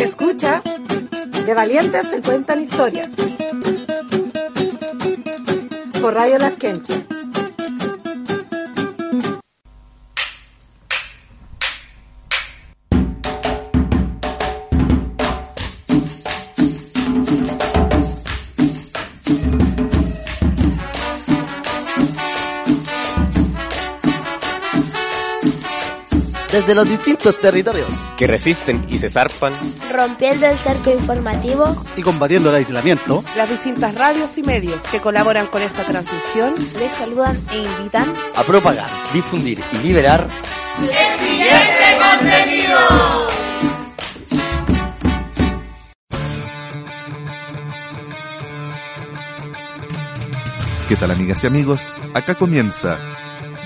Escucha, de valientes se cuentan historias. Por Radio Las. Desde los distintos territorios que resisten y se zarpan, rompiendo el cerco informativo y combatiendo el aislamiento. Las distintas radios y medios que colaboran con esta transmisión les saludan e invitan a propagar, difundir y liberar el siguiente contenido. ¿Qué tal amigas y amigos? Acá comienza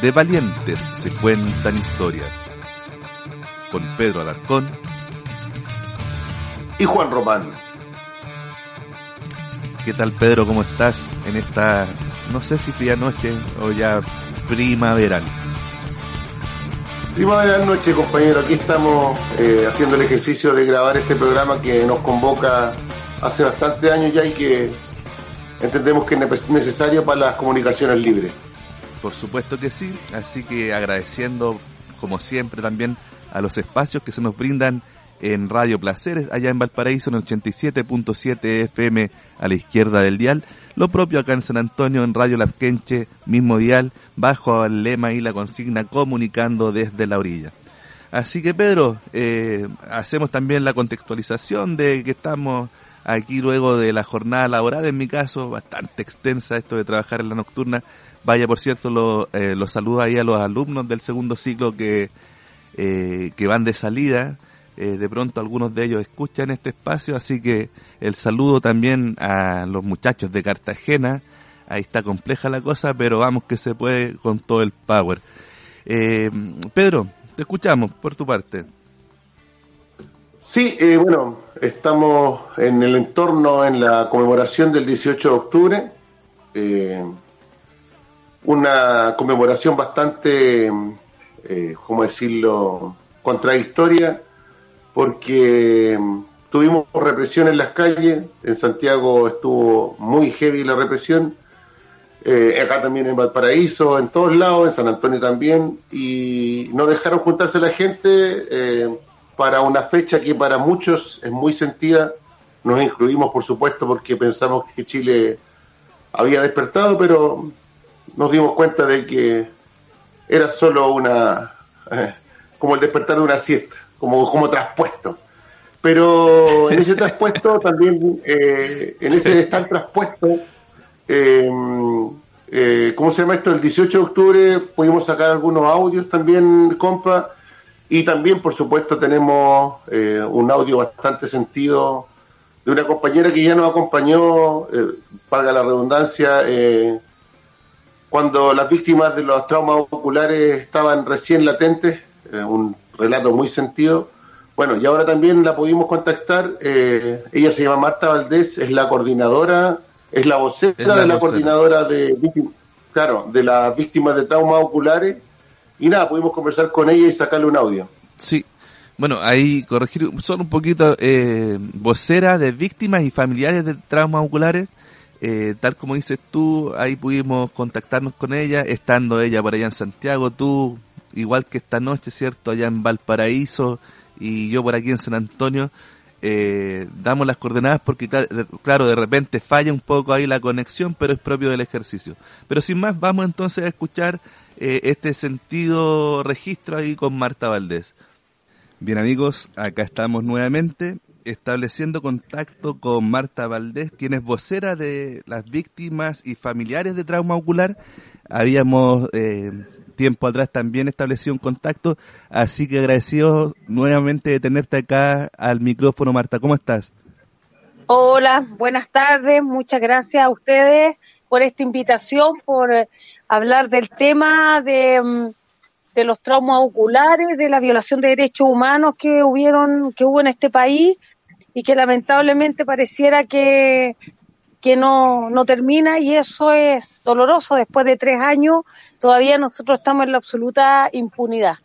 De Valientes se cuentan historias con Pedro Alarcón y Juan Román. ¿Qué tal Pedro? ¿Cómo estás en esta, no sé si fría noche o ya primaveral? Primavera noche, compañero. Aquí estamos eh, haciendo el ejercicio de grabar este programa que nos convoca hace bastante años ya y que entendemos que es necesario para las comunicaciones libres. Por supuesto que sí, así que agradeciendo como siempre también a los espacios que se nos brindan en Radio Placeres, allá en Valparaíso, en el 87.7 FM a la izquierda del dial. Lo propio acá en San Antonio, en Radio Lasquenche, mismo dial, bajo el lema y la consigna comunicando desde la orilla. Así que Pedro, eh, hacemos también la contextualización de que estamos aquí luego de la jornada laboral, en mi caso, bastante extensa esto de trabajar en la nocturna. Vaya, por cierto, los lo saludo ahí a los alumnos del segundo ciclo que eh, que van de salida. Eh, de pronto algunos de ellos escuchan este espacio, así que el saludo también a los muchachos de Cartagena. Ahí está compleja la cosa, pero vamos que se puede con todo el power. Eh, Pedro, te escuchamos por tu parte. Sí, bueno, estamos en el entorno, en la conmemoración del 18 de octubre. una conmemoración bastante eh, ¿cómo decirlo?, contradictoria, porque mm, tuvimos represión en las calles, en Santiago estuvo muy heavy la represión, eh, acá también en Valparaíso, en todos lados, en San Antonio también, y no dejaron juntarse la gente eh, para una fecha que para muchos es muy sentida, nos incluimos por supuesto porque pensamos que Chile había despertado, pero nos dimos cuenta de que era solo una, eh, como el despertar de una siesta, como, como traspuesto. Pero en ese traspuesto también, eh, en ese estar traspuesto, eh, ¿cómo se llama esto? El 18 de octubre pudimos sacar algunos audios también, compa, y también, por supuesto, tenemos un audio bastante sentido de una compañera que ya nos acompañó, valga la redundancia, cuando las víctimas de los traumas oculares estaban recién latentes, eh, un relato muy sentido. Bueno, y ahora también la pudimos contactar, eh, ella se llama Marta Valdés, es la coordinadora, es la vocera de la coordinadora de víctimas, claro, de las víctimas de traumas oculares, y nada, pudimos conversar con ella y sacarle un audio. Sí, bueno, ahí corregir solo un poquito, eh, vocera de víctimas y familiares de traumas oculares, eh, tal como dices tú, ahí pudimos contactarnos con ella, estando ella por allá en Santiago, tú, igual que esta noche, ¿cierto? Allá en Valparaíso y yo por aquí en San Antonio, eh, damos las coordenadas porque, claro, de repente falla un poco ahí la conexión, pero es propio del ejercicio. Pero sin más, vamos entonces a escuchar eh, este sentido registro ahí con Marta Valdés. Bien amigos, acá estamos nuevamente estableciendo contacto con Marta Valdés, quien es vocera de las víctimas y familiares de trauma ocular. Habíamos eh, tiempo atrás también establecido un contacto, así que agradecido nuevamente de tenerte acá al micrófono, Marta. ¿Cómo estás? Hola, buenas tardes, muchas gracias a ustedes por esta invitación, por eh, hablar del tema de, mm, de los traumas oculares, de la violación de derechos humanos que hubieron, que hubo en este país y que lamentablemente pareciera que, que no, no termina y eso es doloroso. Después de tres años todavía nosotros estamos en la absoluta impunidad.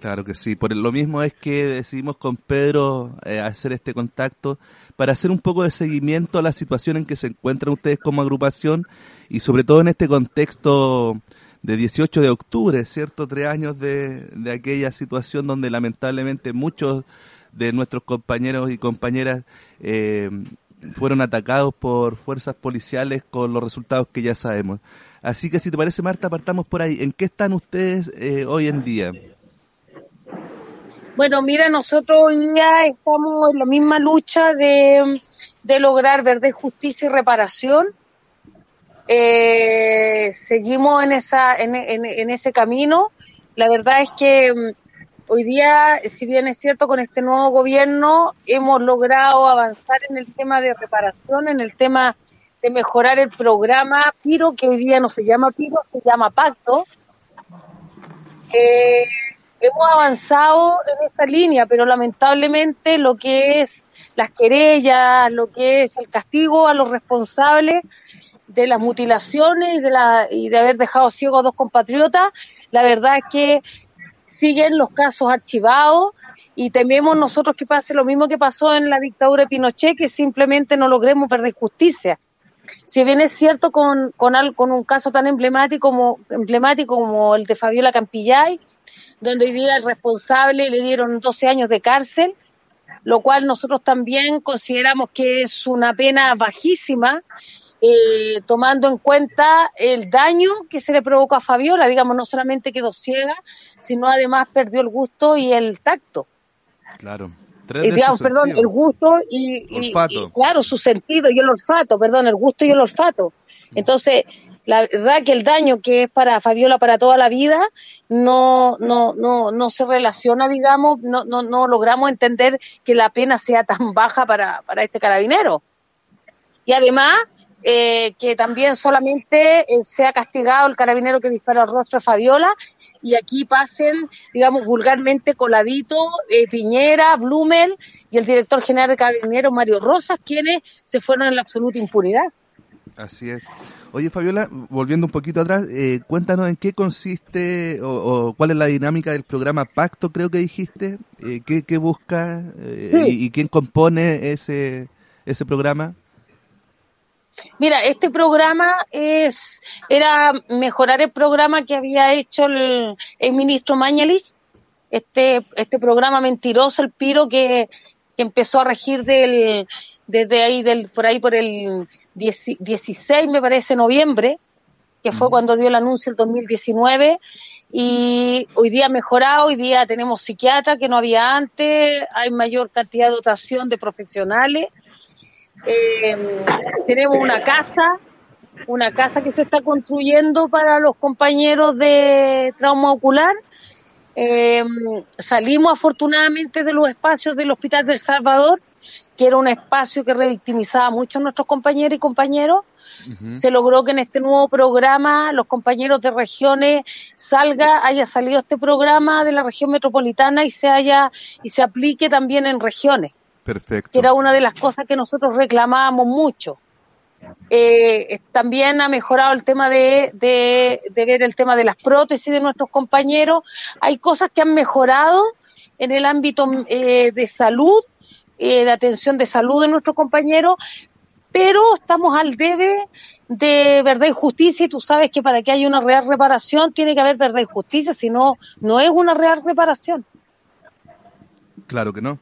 Claro que sí. Por lo mismo es que decidimos con Pedro eh, hacer este contacto para hacer un poco de seguimiento a la situación en que se encuentran ustedes como agrupación y sobre todo en este contexto de 18 de octubre, ¿cierto? Tres años de, de aquella situación donde lamentablemente muchos de nuestros compañeros y compañeras eh, fueron atacados por fuerzas policiales con los resultados que ya sabemos. Así que si te parece, Marta, partamos por ahí. ¿En qué están ustedes eh, hoy en día? Bueno, mira, nosotros ya estamos en la misma lucha de, de lograr verdad, justicia y reparación. Eh, seguimos en, esa, en, en, en, ese camino. La verdad es que mm, hoy día, si bien es cierto, con este nuevo gobierno hemos logrado avanzar en el tema de reparación, en el tema de mejorar el programa PIRO, que hoy día no se llama PIRO, se llama Pacto. Eh, hemos avanzado en esta línea, pero lamentablemente lo que es las querellas, lo que es el castigo a los responsables de las mutilaciones y de, la, y de haber dejado ciegos a dos compatriotas, la verdad es que siguen los casos archivados y tememos nosotros que pase lo mismo que pasó en la dictadura de Pinochet, que simplemente no logremos ver justicia. Si bien es cierto con, con, con un caso tan emblemático como, emblemático como el de Fabiola Campillay, donde hoy día el responsable le dieron 12 años de cárcel, lo cual nosotros también consideramos que es una pena bajísima, eh, tomando en cuenta el daño que se le provocó a Fabiola, digamos, no solamente quedó ciega, sino además perdió el gusto y el tacto. Claro. Y, digamos, perdón, el gusto y, y, y, claro, su sentido y el olfato, perdón, el gusto y el olfato. Entonces, la verdad que el daño que es para Fabiola para toda la vida no no no no se relaciona digamos no no no logramos entender que la pena sea tan baja para para este carabinero y además eh, que también solamente eh, sea castigado el carabinero que disparó al rostro de Fabiola y aquí pasen digamos vulgarmente coladito eh, Piñera Blumel y el director general de carabineros Mario Rosas quienes se fueron en la absoluta impunidad Así es. Oye, Fabiola, volviendo un poquito atrás, eh, cuéntanos en qué consiste o, o, cuál es la dinámica del programa Pacto, creo que dijiste, eh, qué, qué, busca eh, sí. y, y, quién compone ese, ese programa. Mira, este programa es era mejorar el programa que había hecho el, el ministro Mañalich, este, este programa mentiroso, el Piro, que, que empezó a regir del, desde ahí, del, por ahí por el 16, me parece, noviembre, que fue cuando dio el anuncio el 2019, y hoy día ha mejorado, hoy día tenemos psiquiatra que no había antes, hay mayor cantidad de dotación de profesionales, eh, tenemos una casa, una casa que se está construyendo para los compañeros de trauma ocular, eh, salimos afortunadamente de los espacios del Hospital del Salvador que era un espacio que revictimizaba mucho a nuestros compañeros y compañeros. Uh -huh. Se logró que en este nuevo programa los compañeros de regiones salga, haya salido este programa de la región metropolitana y se haya y se aplique también en regiones. Perfecto. Que era una de las cosas que nosotros reclamábamos mucho. Eh, también ha mejorado el tema de, de, de ver el tema de las prótesis de nuestros compañeros. Hay cosas que han mejorado en el ámbito eh, de salud eh, de atención de salud de nuestros compañeros, pero estamos al debe de verdad y justicia y tú sabes que para que haya una real reparación tiene que haber verdad y justicia, si no, no es una real reparación. Claro que no.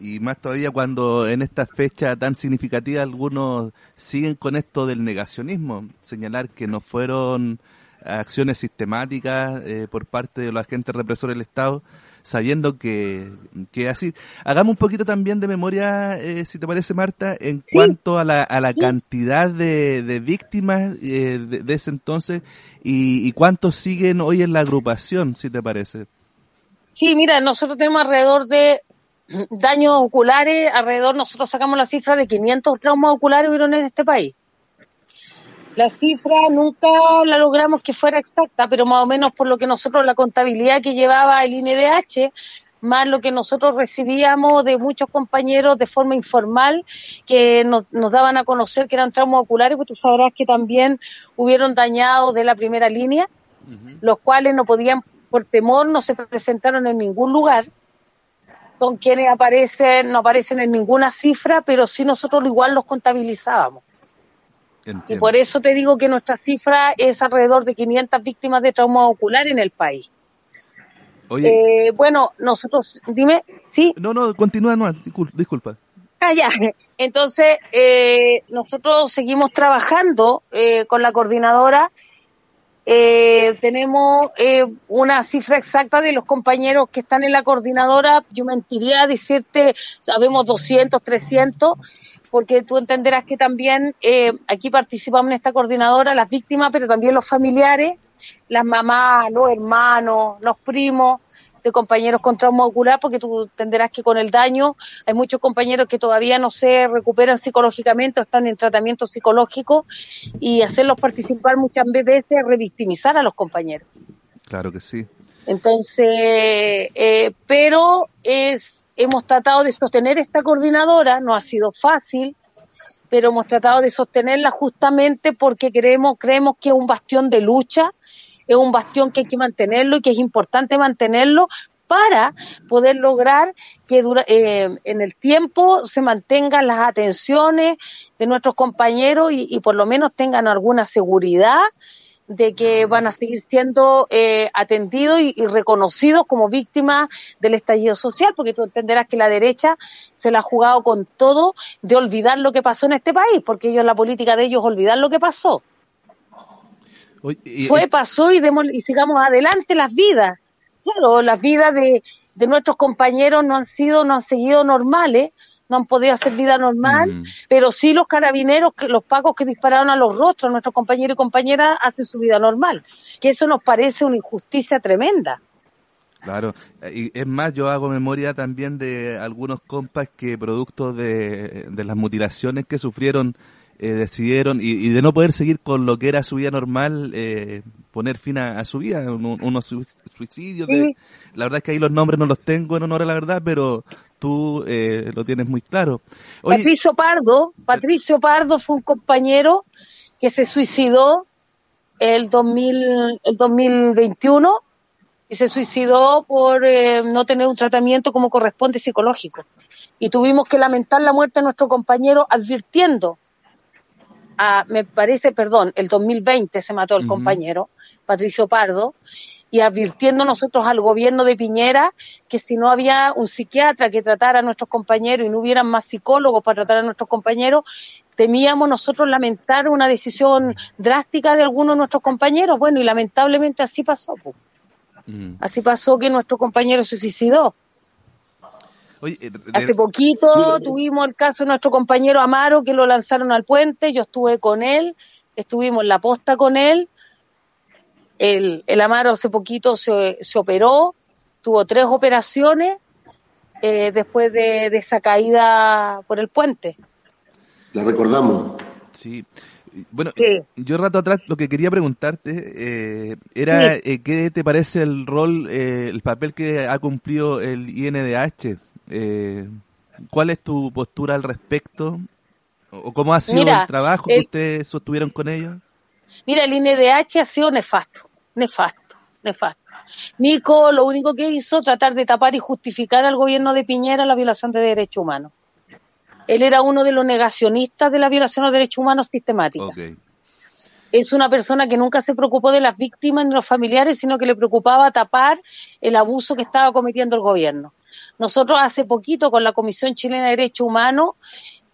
Y más todavía cuando en esta fecha tan significativa algunos siguen con esto del negacionismo, señalar que no fueron acciones sistemáticas eh, por parte de los agentes represores del Estado, sabiendo que, que así. Hagamos un poquito también de memoria, eh, si te parece, Marta, en sí. cuanto a la, a la sí. cantidad de, de víctimas eh, de, de, ese entonces y, y cuántos siguen hoy en la agrupación, si te parece. Sí, mira, nosotros tenemos alrededor de daños oculares, alrededor, nosotros sacamos la cifra de 500 traumas oculares hubieron en este país. La cifra nunca la logramos que fuera exacta, pero más o menos por lo que nosotros, la contabilidad que llevaba el INDH, más lo que nosotros recibíamos de muchos compañeros de forma informal que nos, nos daban a conocer que eran traumas oculares, pues tú sabrás que también hubieron dañados de la primera línea, uh -huh. los cuales no podían por temor no se presentaron en ningún lugar, con quienes aparecen, no aparecen en ninguna cifra, pero sí nosotros igual los contabilizábamos. Y por eso te digo que nuestra cifra es alrededor de 500 víctimas de trauma ocular en el país. Oye, Eh, bueno, nosotros, dime, ¿sí? no, no, continúa, no, discul- disculpa. Ah, ya. Entonces, eh, nosotros seguimos trabajando eh, con la coordinadora. Eh, tenemos eh, una cifra exacta de los compañeros que están en la coordinadora. Yo mentiría decirte, sabemos 200, 300, porque tú entenderás que también eh, aquí participamos en esta coordinadora las víctimas, pero también los familiares, las mamás, los hermanos, los primos de compañeros con trauma ocular, porque tú entenderás que con el daño hay muchos compañeros que todavía no se recuperan psicológicamente o están en tratamiento psicológico y hacerlos participar muchas veces es revictimizar a los compañeros. Claro que sí. Entonces, eh, pero es, hemos tratado de sostener esta coordinadora, no ha sido fácil, pero hemos tratado de sostenerla justamente porque creemos, creemos que es un bastión de lucha, es un bastión que hay que mantenerlo y que es importante mantenerlo para poder lograr que dura- eh, en el tiempo se mantengan las atenciones de nuestros compañeros y, y por lo menos tengan alguna seguridad de que van a seguir siendo eh, atendidos y, y reconocidos como víctimas del estallido social, porque tú entenderás que la derecha se la ha jugado con todo de olvidar lo que pasó en este país, porque ellos, la política de ellos, es olvidar lo que pasó. Fue, pasó y, demos, y sigamos adelante las vidas. Claro, las vidas de, de nuestros compañeros no han sido, no han seguido normales, no han podido hacer vida normal, Mm. pero sí los carabineros, que los pacos que dispararon a los rostros, nuestros compañeros y compañeras, hacen su vida normal. Que eso nos parece una injusticia tremenda. Claro, y es más, yo hago memoria también de algunos compas que producto de, de las mutilaciones que sufrieron eh, decidieron, y, y de no poder seguir con lo que era su vida normal, eh, poner fin a, a su vida, un- unos sui- suicidios. de- la verdad es que ahí los nombres no los tengo en honor a la verdad, pero tú eh, lo tienes muy claro. Oye, Patricio Pardo, Patricio Pardo fue un compañero que se suicidó el 2000, el 2021 y se suicidó por eh, no tener un tratamiento como corresponde psicológico. Y tuvimos que lamentar la muerte de nuestro compañero advirtiendo a, me parece, perdón, el 2020 se mató el compañero, Patricio Pardo, y advirtiendo nosotros al gobierno de Piñera que si no había un psiquiatra que tratara a nuestros compañeros y no hubieran más psicólogos para tratar a nuestros compañeros, temíamos nosotros lamentar una decisión drástica de algunos de nuestros compañeros. Bueno, y lamentablemente así pasó. mm, Así pasó que nuestro compañero se suicidó. Oye, eh, de- Hace poquito tuvimos el caso de nuestro compañero Amaro que lo lanzaron al puente, yo estuve con él, estuvimos en la posta con él. El, el Amaro hace poquito se, se operó, tuvo tres operaciones eh, después de, de esa caída por el puente. La recordamos. Sí. Bueno, Sí. yo rato atrás lo que quería preguntarte eh, era eh, qué te parece el rol, eh, el papel que ha cumplido el INDH. Eh, ¿Cuál es tu postura al respecto? ¿O cómo ha sido Mira, el trabajo que el- ustedes sostuvieron con ellos? Mira, el INDH ha sido nefasto, nefasto, nefasto. Nico lo único que hizo tratar de tapar y justificar al gobierno de Piñera la violación de derechos humanos. Él era uno de los negacionistas de la violación de derechos humanos sistemática. Es una persona que nunca se preocupó de las víctimas ni los familiares, sino que le preocupaba tapar el abuso que estaba cometiendo el gobierno. Nosotros hace poquito con la Comisión Chilena de Derechos Humanos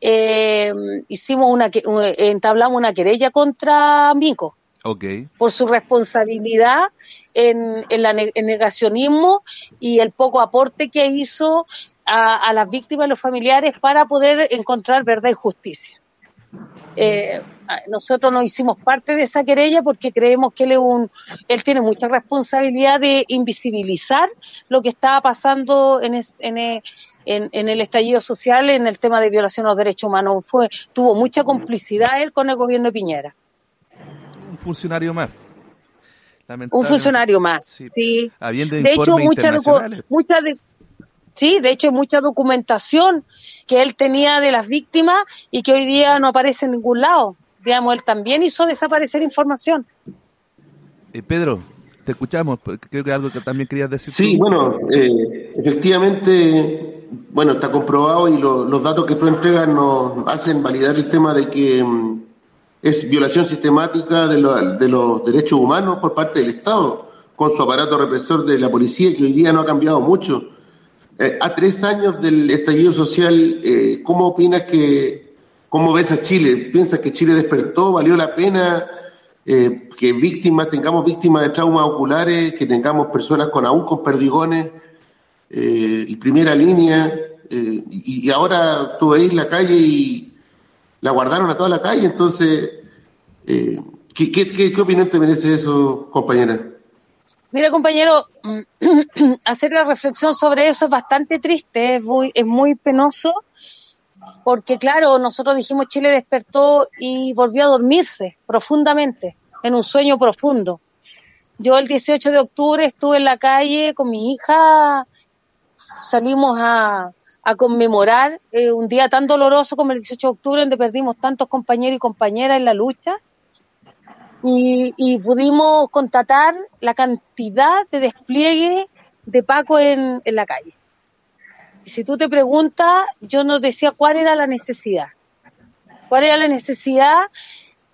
eh, hicimos una, entablamos una querella contra Mico Ok. por su responsabilidad en, en la ne- el negacionismo y el poco aporte que hizo a, a las víctimas y los familiares para poder encontrar verdad y justicia. Eh, nosotros no hicimos parte de esa querella porque creemos que él, es un, él tiene mucha responsabilidad de invisibilizar lo que estaba pasando en, es- en, eh, en- en el estallido social en el tema de violación a los derechos humanos. Fue, tuvo mucha complicidad él con el gobierno de Piñera. Un funcionario más. Un funcionario más. Sí. Sí. Habiendo De hecho, informes mucha, docu- internacionales. mucha de- sí, de hecho, hay mucha documentación que él tenía de las víctimas y que hoy día no aparece en ningún lado. Digamos, él también hizo desaparecer información. Eh, Pedro, te escuchamos, creo que algo que también querías decir. Sí, bueno, eh, efectivamente, bueno, está comprobado y los datos que tú entregas nos hacen validar el tema de que mm, es violación sistemática de, de los derechos humanos por parte del Estado, con su aparato represor de la policía, que hoy día no ha cambiado mucho. Eh, a tres años del estallido social, eh, ¿cómo opinas que, cómo ves a Chile? ¿Piensas que Chile despertó? ¿Valió la pena eh, que víctimas, tengamos víctimas de traumas oculares, que tengamos personas con aún con perdigones, eh, primera línea, y, y, ahora tú veis la calle y la guardaron a toda la calle, entonces, ¿qué, qué, qué opinión te merece eso, compañera? Mira, compañero, hacer la reflexión sobre eso es bastante triste, es muy, es muy penoso, porque claro, nosotros dijimos Chile despertó y volvió a dormirse profundamente, en un sueño profundo. Yo el 18 de octubre estuve en la calle con mi hija, salimos a, conmemorar eh, un día tan doloroso como el 18 de octubre, donde perdimos tantos compañeros y compañeras en la lucha y, pudimos constatar la cantidad de despliegue de Paco en, en la calle. Y si tú te preguntas, yo nos decía cuál era la necesidad. ¿Cuál era la necesidad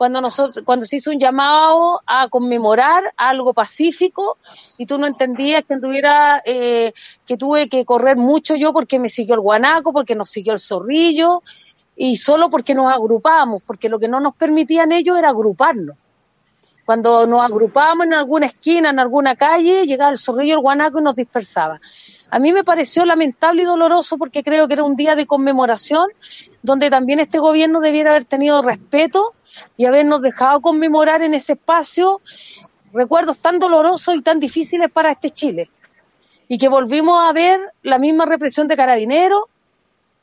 cuando nosotros, cuando se hizo un llamado a conmemorar algo pacífico y tú no entendías que tuviera, eh, que tuve que correr mucho yo porque me siguió el guanaco, porque nos siguió el zorrillo y solo porque nos agrupábamos, porque lo que no nos permitían ellos era agruparnos. Cuando nos agrupábamos en alguna esquina, en alguna calle, llegaba el zorrillo, el guanaco y nos dispersaba. A mí me pareció lamentable y doloroso porque creo que era un día de conmemoración donde también este gobierno debiera haber tenido respeto y habernos dejado conmemorar en ese espacio recuerdos tan dolorosos y tan difíciles para este Chile. Y que volvimos a ver la misma represión de carabineros,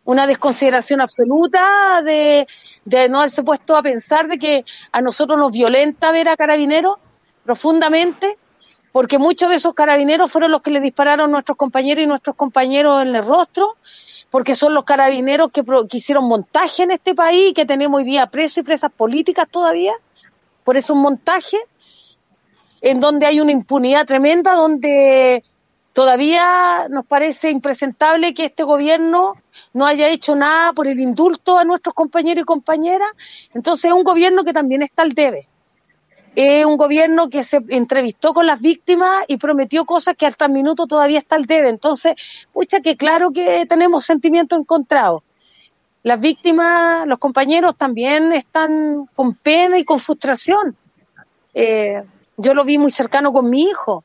una desconsideración absoluta de, no haberse puesto a pensar de que a nosotros nos violenta ver a carabineros profundamente, porque muchos de esos carabineros fueron los que le dispararon a nuestros compañeros y nuestros compañeros en el rostro, porque son los carabineros que, que hicieron montaje en este país y que tenemos hoy día presos y presas políticas todavía, por eso un montaje en donde hay una impunidad tremenda, donde Todavía nos parece impresentable que este gobierno no haya hecho nada por el indulto a nuestros compañeros y compañeras. Entonces es un gobierno que también está al debe. Es un gobierno que se entrevistó con las víctimas y prometió cosas que hasta el minuto todavía está al debe. Entonces, pucha, que claro que tenemos sentimientos encontrados. Las víctimas, los compañeros también están con pena y con frustración. Eh, yo lo vi muy cercano con mi hijo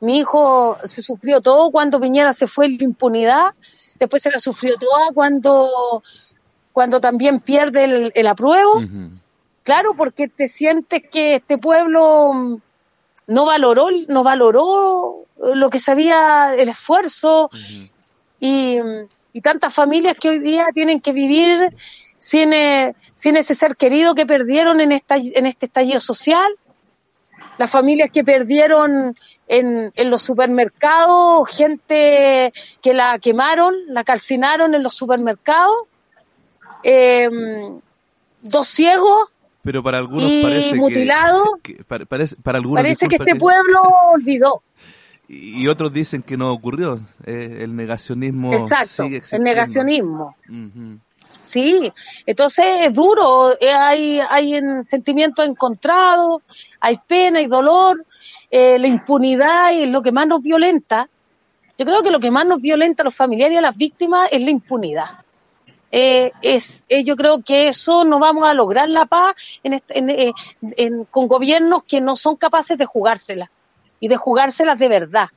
mi hijo se sufrió todo cuando Piñera se fue en la impunidad, después se la sufrió toda cuando, cuando también pierde el, el apruebo. Claro, porque te sientes que este pueblo no valoró, no valoró lo que sabía el esfuerzo. Y, y, tantas familias que hoy día tienen que vivir sin, eh, sin ese ser querido que perdieron en, esta, en este estallido social. Las familias que perdieron en, en los supermercados, gente que la quemaron, la calcinaron en los supermercados, eh, dos ciegos. Pero para algunos parece mutilado, que, parece, para algunos, parece que este pueblo olvidó. Y otros dicen que no ocurrió. Eh, el negacionismo Exacto, sigue el negacionismo. Sí, entonces es duro, eh, hay, hay sentimientos encontrados, hay pena y dolor, eh, la impunidad es lo que más nos violenta. Yo creo que lo que más nos violenta a los familiares y a las víctimas es la impunidad. Eh, es, eh, yo creo que eso no vamos a lograr la paz en, en, en, con gobiernos que no son capaces de jugárselas y de jugárselas de verdad.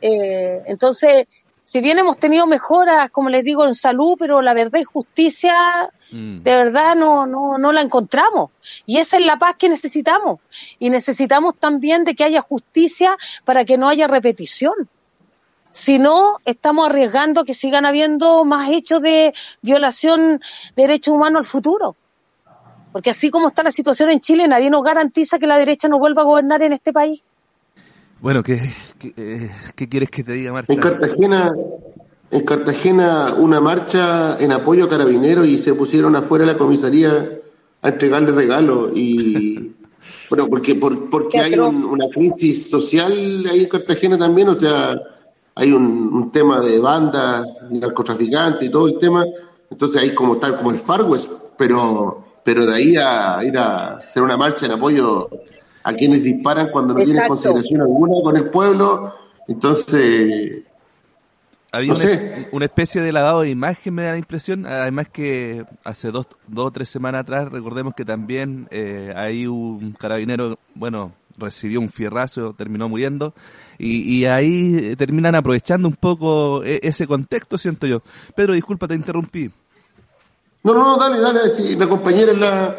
entonces, si bien hemos tenido mejoras, como les digo, en salud, pero la verdad y justicia, mm. de verdad no, no, no la encontramos. Y esa es la paz que necesitamos. Y necesitamos también de que haya justicia para que no haya repetición. Si no, estamos arriesgando que sigan habiendo más hechos de violación de derechos humanos al futuro. Porque así como está la situación en Chile, nadie nos garantiza que la derecha no vuelva a gobernar en este país. Bueno, ¿qué, eh, qué, quieres que te diga, Marta? En Cartagena, en Cartagena, una marcha en apoyo a carabineros y se pusieron afuera de la comisaría a entregarle regalos y, Bueno, porque, por, porque hay un- una crisis social ahí en Cartagena también, o sea, hay un, un tema de banda, narcotraficante y todo el tema, entonces hay como tal, como el Far West, pero, pero de ahí a ir a hacer una marcha en apoyo a quienes disparan cuando no tienen consideración alguna con el pueblo, entonces Había No una, sé. una especie de lavado de imagen, me da la impresión. Además que hace dos, dos o tres semanas atrás, recordemos que también eh, ahí un carabinero, bueno, recibió un fierrazo, terminó muriendo. Y, y ahí eh, terminan aprovechando un poco e- ese contexto, siento yo. Pedro, disculpa, te interrumpí. No, no, no, dale, dale, si la compañera es la...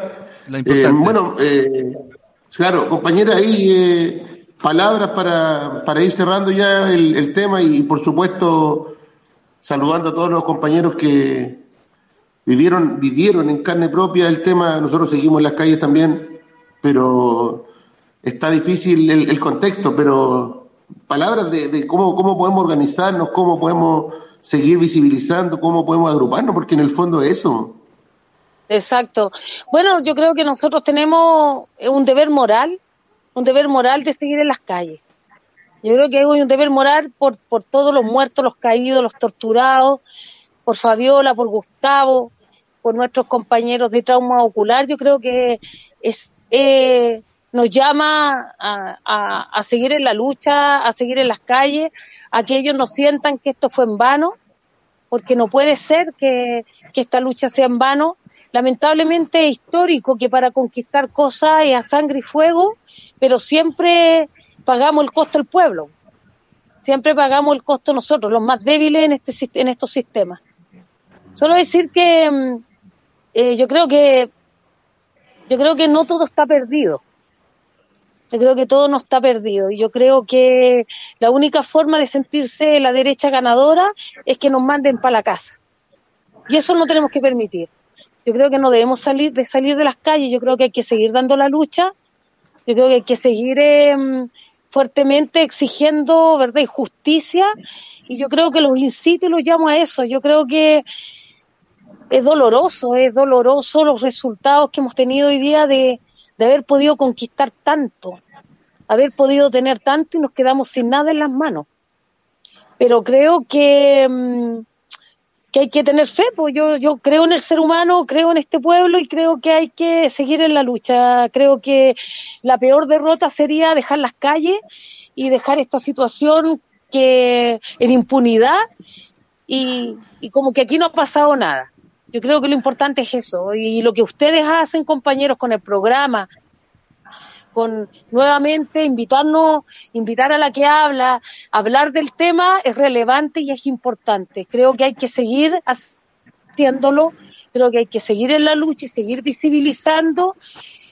La importante. Eh, bueno, eh, claro, compañera, ahí eh, palabras para, para ir cerrando ya el, el tema y, por supuesto, saludando a todos los compañeros que vivieron, vivieron en carne propia el tema. Nosotros seguimos en las calles también, pero está difícil el, el contexto, pero palabras de, cómo, cómo podemos organizarnos, cómo podemos seguir visibilizando, cómo podemos agruparnos, porque en el fondo es eso. Exacto. Bueno, yo creo que nosotros tenemos eh, un deber moral, un deber moral de seguir en las calles. Yo creo que hay un deber moral por, por todos los muertos, los caídos, los torturados, por Fabiola, por Gustavo, por nuestros compañeros de trauma ocular. Yo creo que es eh, nos llama a, a- a seguir en la lucha, a seguir en las calles, a que ellos no sientan que esto fue en vano, porque no puede ser que, que esta lucha sea en vano. Lamentablemente es histórico que para conquistar cosas es a sangre y fuego, pero siempre pagamos el costo del pueblo. Siempre pagamos el costo nosotros, los más débiles en, este, en estos sistemas. Solo decir que mm, eh, yo creo que yo creo que no todo está perdido. Yo creo que todo no está perdido. Y yo creo que la única forma de sentirse la derecha ganadora es que nos manden para la casa. Y eso no tenemos que permitir. Yo creo que no debemos salir de salir de las calles. Yo creo que hay que seguir dando la lucha. Yo creo que hay que seguir eh, fuertemente exigiendo verdad justicia. Y yo creo que los incito y los llamo a eso. Yo creo que es doloroso, es doloroso los resultados que hemos tenido hoy día de, de haber podido conquistar tanto, haber podido tener tanto y nos quedamos sin nada en las manos. Pero creo que, mm, que hay que tener fe, pues yo, yo creo en el ser humano, creo en este pueblo y creo que hay que seguir en la lucha. Creo que la peor derrota sería dejar las calles y dejar esta situación que en impunidad y, y como que aquí no ha pasado nada. Yo creo que lo importante es eso. Y lo que ustedes hacen, compañeros, con el programa, con nuevamente invitarnos, invitar a la que habla, hablar del tema es relevante y es importante. Creo que hay que seguir haciéndolo, creo que hay que seguir en la lucha y seguir visibilizando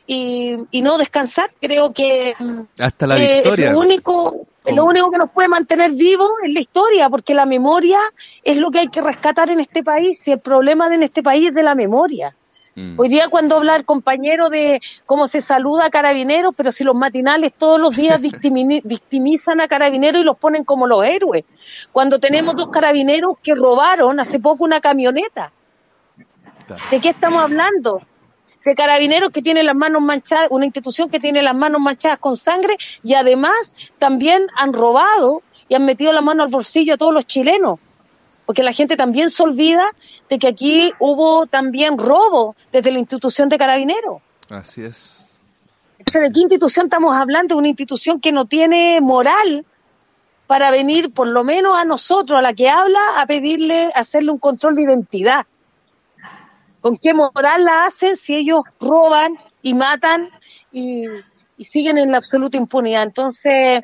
y, y no descansar. Creo que Hasta la eh, victoria. Es lo único, es lo Como- único que nos puede mantener vivos es la historia, porque la memoria es lo que hay que rescatar en este país. Y el problema de en este país es de la memoria. Mm. Hoy día cuando habla el compañero de cómo se saluda a carabineros, pero si los matinales todos los días victimi- victimizan a carabineros y los ponen como los héroes. Cuando tenemos dos carabineros que robaron hace poco una camioneta. ¿De qué estamos hablando? De carabineros que tienen las manos manchadas, una institución que tiene las manos manchadas con sangre y además también han robado y han metido la mano al bolsillo a todos los chilenos. Porque la gente también se olvida de que aquí hubo también robo desde la institución de carabineros. Así es. ¿De qué institución estamos hablando? De una institución que no tiene moral para venir, por lo menos a nosotros, a la que habla, a pedirle, a hacerle un control de identidad. ¿Con qué moral la hacen si ellos roban y matan y, y siguen en la absoluta impunidad? Entonces,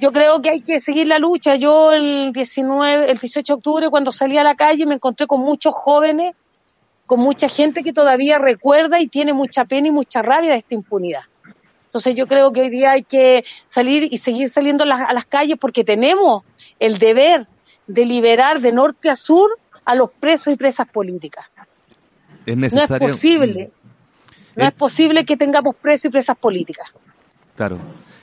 yo creo que hay que seguir la lucha. Yo el 19, el 18 de octubre, cuando salí a la calle, me encontré con muchos jóvenes, con mucha gente que todavía recuerda y tiene mucha pena y mucha rabia de esta impunidad. Entonces yo creo que hoy día hay que salir y seguir saliendo a las, calles porque tenemos el deber de liberar de norte a sur a los presos y presas políticas. Es No es necesario. posible. No Eh, es posible que tengamos presos y presas políticas. Claro.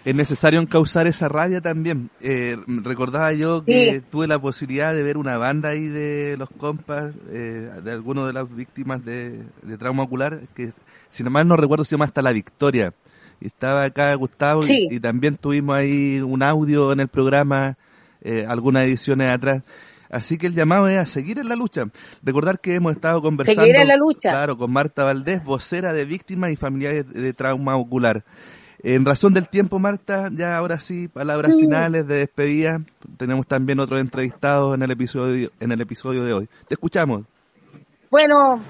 Es necesario encauzar esa rabia también. Eh, recordaba yo que Sí. tuve la posibilidad de ver una banda ahí de los compas, eh, de algunos de las víctimas de, de trauma ocular, que si no mal no recuerdo se llama Hasta la Victoria. estaba acá Gustavo y, también tuvimos ahí un audio en el programa, eh, algunas ediciones atrás. Así que el llamado es a seguir en la lucha. Recordar que hemos estado conversando la lucha. Claro, con Marta Valdés, vocera de víctimas y familiares de trauma ocular. En razón del tiempo, Marta, ya ahora sí, palabras finales de despedida. Tenemos también otros entrevistados en el episodio en el episodio de hoy. Te escuchamos. Bueno,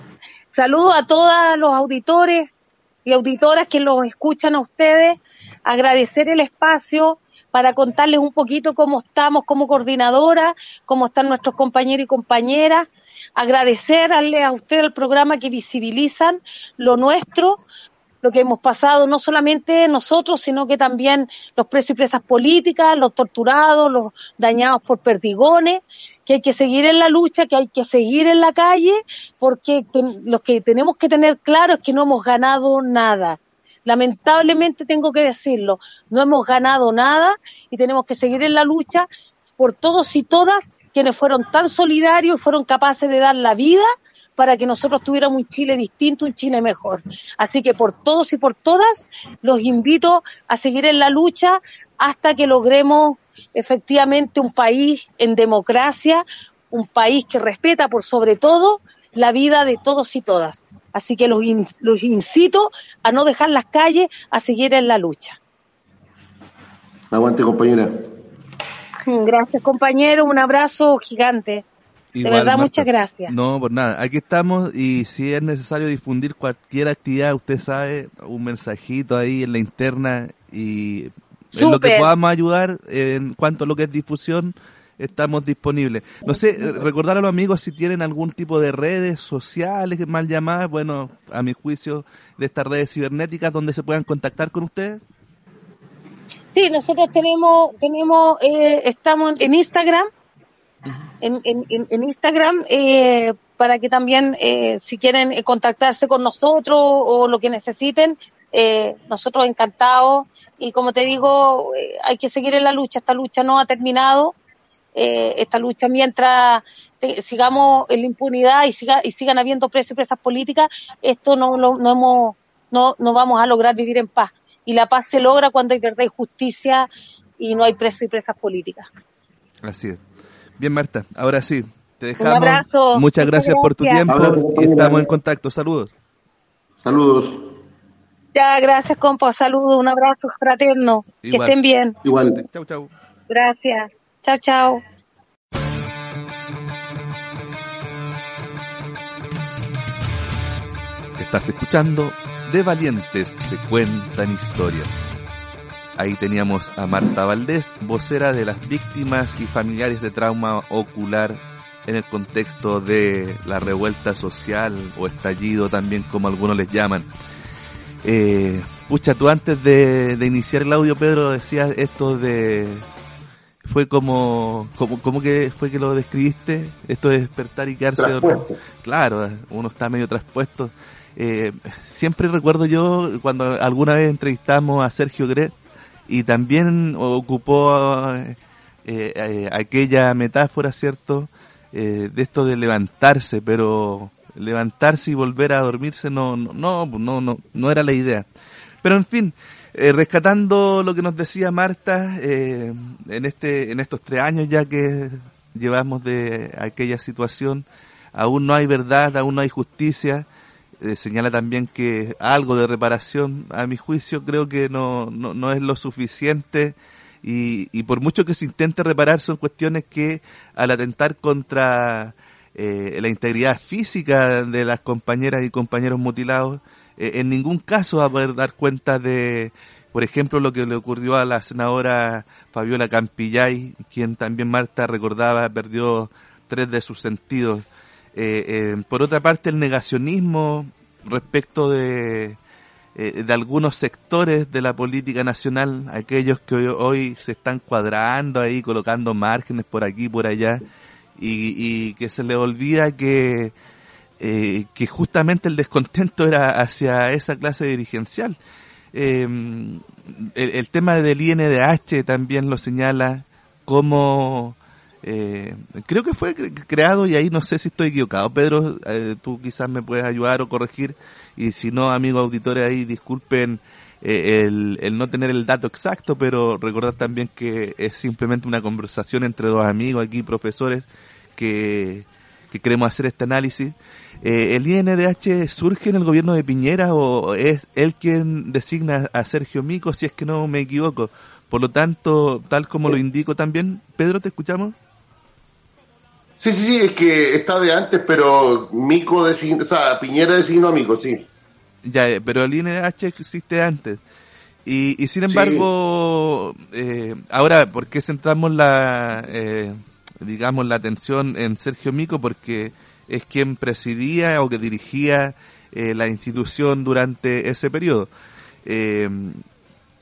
saludo a todos los auditores y auditoras que los escuchan a ustedes. Agradecer el espacio para contarles un poquito cómo estamos como coordinadora, cómo están nuestros compañeros y compañeras. Agradecerle a ustedes el programa que visibilizan lo nuestro, lo que hemos pasado, no solamente nosotros, sino que también los presos y presas políticas, los torturados, los dañados por perdigones, que hay que seguir en la lucha, que hay que seguir en la calle, porque lo que tenemos que tener claro es que no hemos ganado nada. Lamentablemente tengo que decirlo, no hemos ganado nada y tenemos que seguir en la lucha por todos y todas quienes fueron tan solidarios y fueron capaces de dar la vida para que nosotros tuviéramos un Chile distinto, un Chile mejor. Así que por todos y por todas, los invito a seguir en la lucha hasta que logremos efectivamente un país en democracia, un país que respeta por sobre todo la vida de todos y todas. Así que los, los incito a no dejar las calles, a seguir en la lucha. Aguante, compañera. Gracias, compañero. Un abrazo gigante de verdad, muchas gracias. No, por nada. Aquí estamos y si es necesario difundir cualquier actividad, usted sabe, un mensajito ahí en la interna y en lo que podamos ayudar en cuanto a lo que es difusión, estamos disponibles. No sé, recordar a los amigos si tienen algún tipo de redes sociales mal llamadas, bueno, a mi juicio, de estas redes cibernéticas donde se puedan contactar con ustedes. Sí, nosotros tenemos, tenemos, eh, estamos en Instagram, en, en, en Instagram eh, para que también, eh, si quieren eh, contactarse con nosotros o lo que necesiten, eh, nosotros encantados. Y como te digo, eh, hay que seguir en la lucha. Esta lucha no ha terminado. esta lucha, mientras sigamos en la impunidad y, siga, y sigan habiendo presos y presas políticas, esto no, no, no, hemos, no, no vamos a lograr vivir en paz. Y la paz se logra cuando hay verdad y justicia y no hay presos y presas políticas. Así es. Bien, Marta, ahora sí, te dejamos. Un abrazo. Muchas gracias, por tu tiempo y estamos en contacto. Saludos. Saludos. Ya, gracias, compa. Saludos, un abrazo fraterno. Que estén bien. Igual. Chau, chau. Gracias. Chao, chao. Estás escuchando De Valientes se cuentan historias Ahí teníamos a Marta Valdés, vocera de las víctimas y familiares de trauma ocular en el contexto de la revuelta social o estallido también como algunos les llaman. Eh, pucha, tú antes de, iniciar el audio, Pedro, decías esto de... Fue como, como, como que fue que lo describiste, esto de despertar y quedarse dormido. Claro, uno está medio traspuesto. Eh, siempre recuerdo yo cuando alguna vez entrevistamos a Sergio Gret, y también ocupó eh, eh, aquella metáfora, ¿cierto? Eh, de esto de levantarse, pero levantarse y volver a dormirse no, no, no, no, no, era la idea. Pero en fin, rescatando lo que nos decía Marta, en este, en estos tres años ya que llevamos de aquella situación, aún no hay verdad, aún no hay justicia, eh, señala también que algo de reparación, a mi juicio, creo que no, no, no es lo suficiente. Y, y, por mucho que se intente reparar son cuestiones que al atentar contra eh, la integridad física de las compañeras y compañeros mutilados, eh, en ningún caso va a poder dar cuenta de, por ejemplo, lo que le ocurrió a la senadora Fabiola Campillay, quien también Marta recordaba perdió tres de sus sentidos eh, eh, por otra parte, el negacionismo respecto de, eh, de algunos sectores de la política nacional, aquellos que hoy, se están cuadrando ahí, colocando márgenes por aquí por allá, y, que se les olvida que, que justamente el descontento era hacia esa clase dirigencial. el, el, tema del INDH también lo señala como eh, creo que fue creado y ahí no sé si estoy equivocado. Pedro, eh, tú quizás me puedes ayudar o corregir y si no, amigos auditores ahí, disculpen eh, el, el no tener el dato exacto, pero recordar también que es simplemente una conversación entre dos amigos aquí, profesores, que, que queremos hacer este análisis. Eh, ¿El INDH surge en el gobierno de Piñera o es él quien designa a Sergio Mico, si es que no me equivoco? Por lo tanto, tal como lo indico también, Pedro, ¿te escuchamos? Sí, sí, sí, es que está de antes, pero Mico designó, o sea, Piñera designó a Mico, sí. Ya, eh, pero el INDH existe antes. Y, y sin embargo, eh, ahora, ¿por qué centramos la, eh, digamos, la atención en Sergio Mico? Porque es quien presidía o que dirigía eh, la institución durante ese periodo. Eh,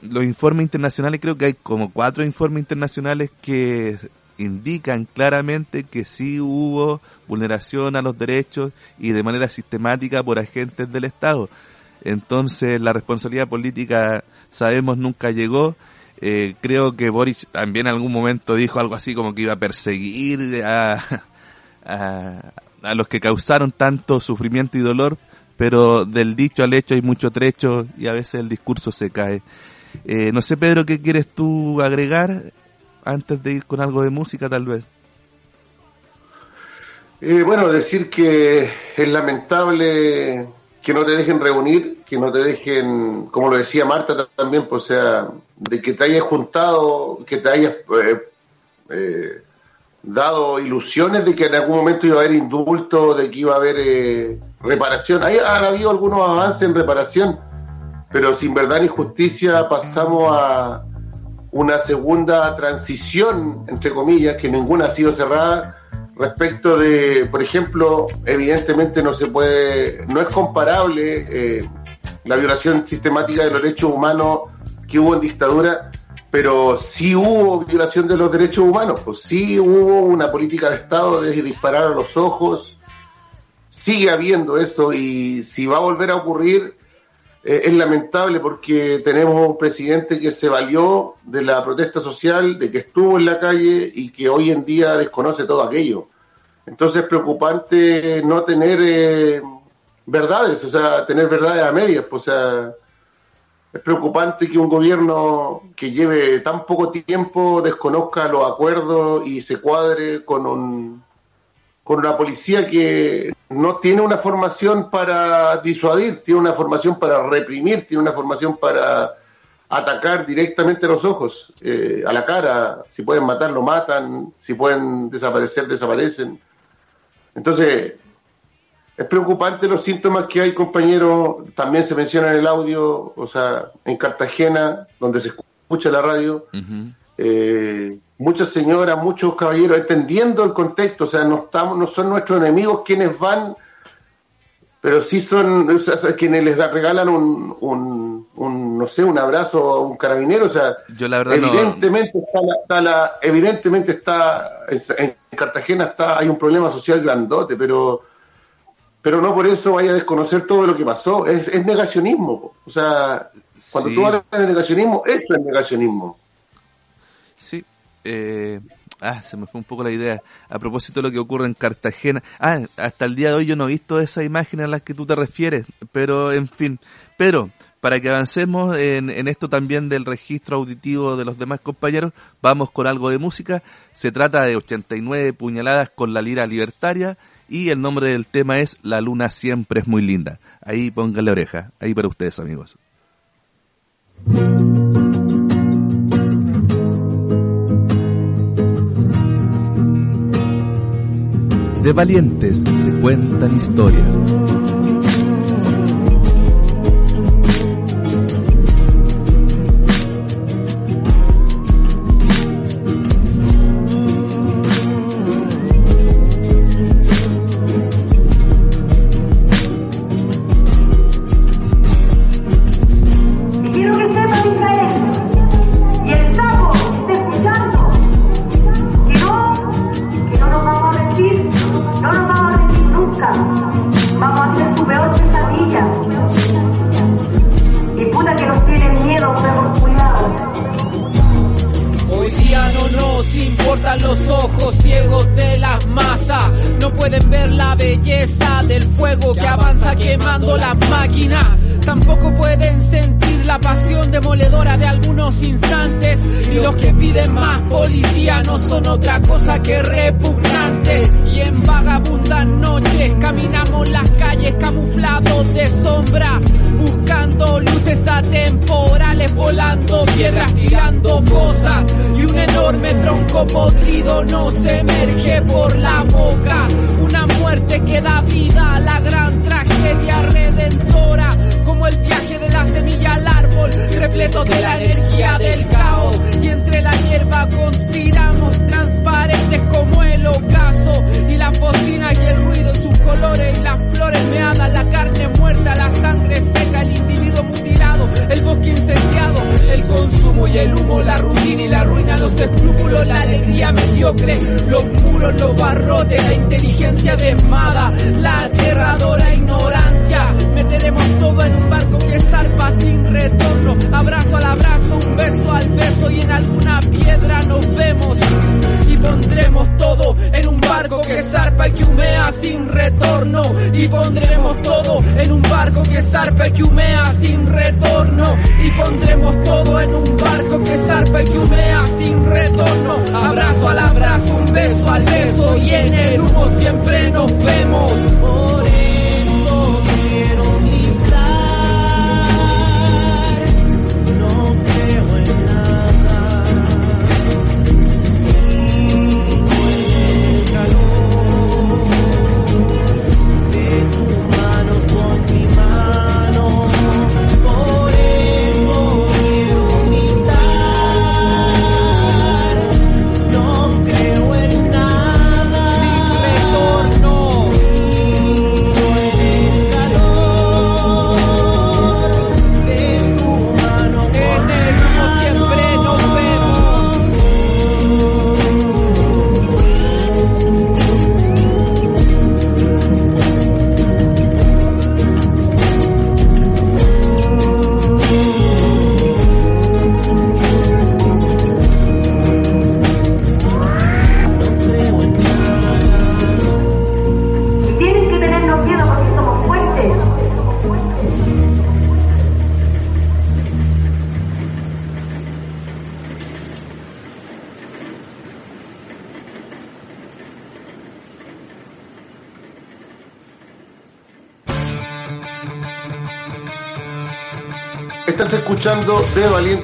los informes internacionales, creo que hay como cuatro informes internacionales que indican claramente que sí hubo vulneración a los derechos y de manera sistemática por agentes del Estado. Entonces la responsabilidad política, sabemos, nunca llegó. Eh, creo que Boris también en algún momento dijo algo así como que iba a perseguir a, a, los que causaron tanto sufrimiento y dolor, pero del dicho al hecho hay mucho trecho y a veces el discurso se cae. Eh, no sé, Pedro, ¿qué quieres tú agregar antes de ir con algo de música, tal vez? Eh, bueno, decir que es lamentable que no te dejen reunir, que no te dejen, como lo decía Marta también, pues, o sea, de que te hayas juntado, que te hayas eh, eh, dado ilusiones de que en algún momento iba a haber indulto, de que iba a haber eh, reparación. Hay, han habido algunos avances en reparación, pero sin verdad ni justicia pasamos a una segunda transición, entre comillas, que ninguna ha sido cerrada, respecto de, por ejemplo, evidentemente no se puede, no es comparable eh, la violación sistemática de los derechos humanos que hubo en dictadura, pero sí hubo violación de los derechos humanos, pues sí hubo una política de Estado de disparar a los ojos, sigue habiendo eso y si va a volver a ocurrir eh, es lamentable porque tenemos un presidente que se valió de la protesta social, de que estuvo en la calle y que hoy en día desconoce todo aquello. Entonces es preocupante no tener eh, verdades, o sea, tener verdades a medias, pues, o sea, es preocupante que un gobierno que lleve tan poco tiempo desconozca los acuerdos y se cuadre con un con una policía que no tiene una formación para disuadir, tiene una formación para reprimir, tiene una formación para atacar directamente a los ojos, eh, a la cara. Si pueden matar, lo matan. Si pueden desaparecer, desaparecen. Entonces, es preocupante los síntomas que hay, compañeros. También se menciona en el audio, o sea, en Cartagena, donde se escucha la radio. eh, muchas señoras, muchos caballeros, entendiendo el contexto, o sea, no estamos, no son nuestros enemigos quienes van, pero sí son o sea, quienes les da, regalan un, un, un, no sé, un abrazo a un carabinero, o sea, Yo la verdad evidentemente no... está, la, está la, evidentemente está en Cartagena está, hay un problema social grandote, pero pero no por eso vaya a desconocer todo lo que pasó, es, es negacionismo, o sea, cuando sí. tú hablas de negacionismo, eso es negacionismo. Sí, eh, ah, se me fue un poco la idea. A propósito de lo que ocurre en Cartagena. Ah, hasta el día de hoy yo no he visto esa imagen a la que tú te refieres, pero en fin. Pero, para que avancemos en, en, esto también del registro auditivo de los demás compañeros, vamos con algo de música. Se trata de 89 puñaladas con la lira libertaria y el nombre del tema es La luna siempre es muy linda. Ahí pónganle oreja, ahí para ustedes amigos. De valientes se cuentan historias.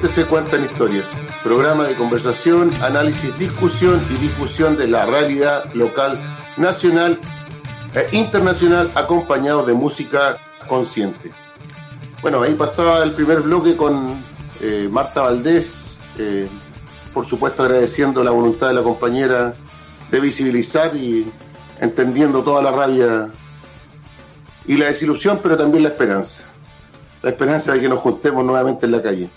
Valientes se cuentan historias, programa de conversación, análisis, discusión y difusión de la realidad local, nacional e internacional acompañado de música consciente. Bueno, ahí pasaba el primer bloque con eh, Marta Valdés, eh, por supuesto agradeciendo la voluntad de la compañera de visibilizar y entendiendo toda la rabia y la desilusión, pero también la esperanza la esperanza de que nos juntemos nuevamente en la calle.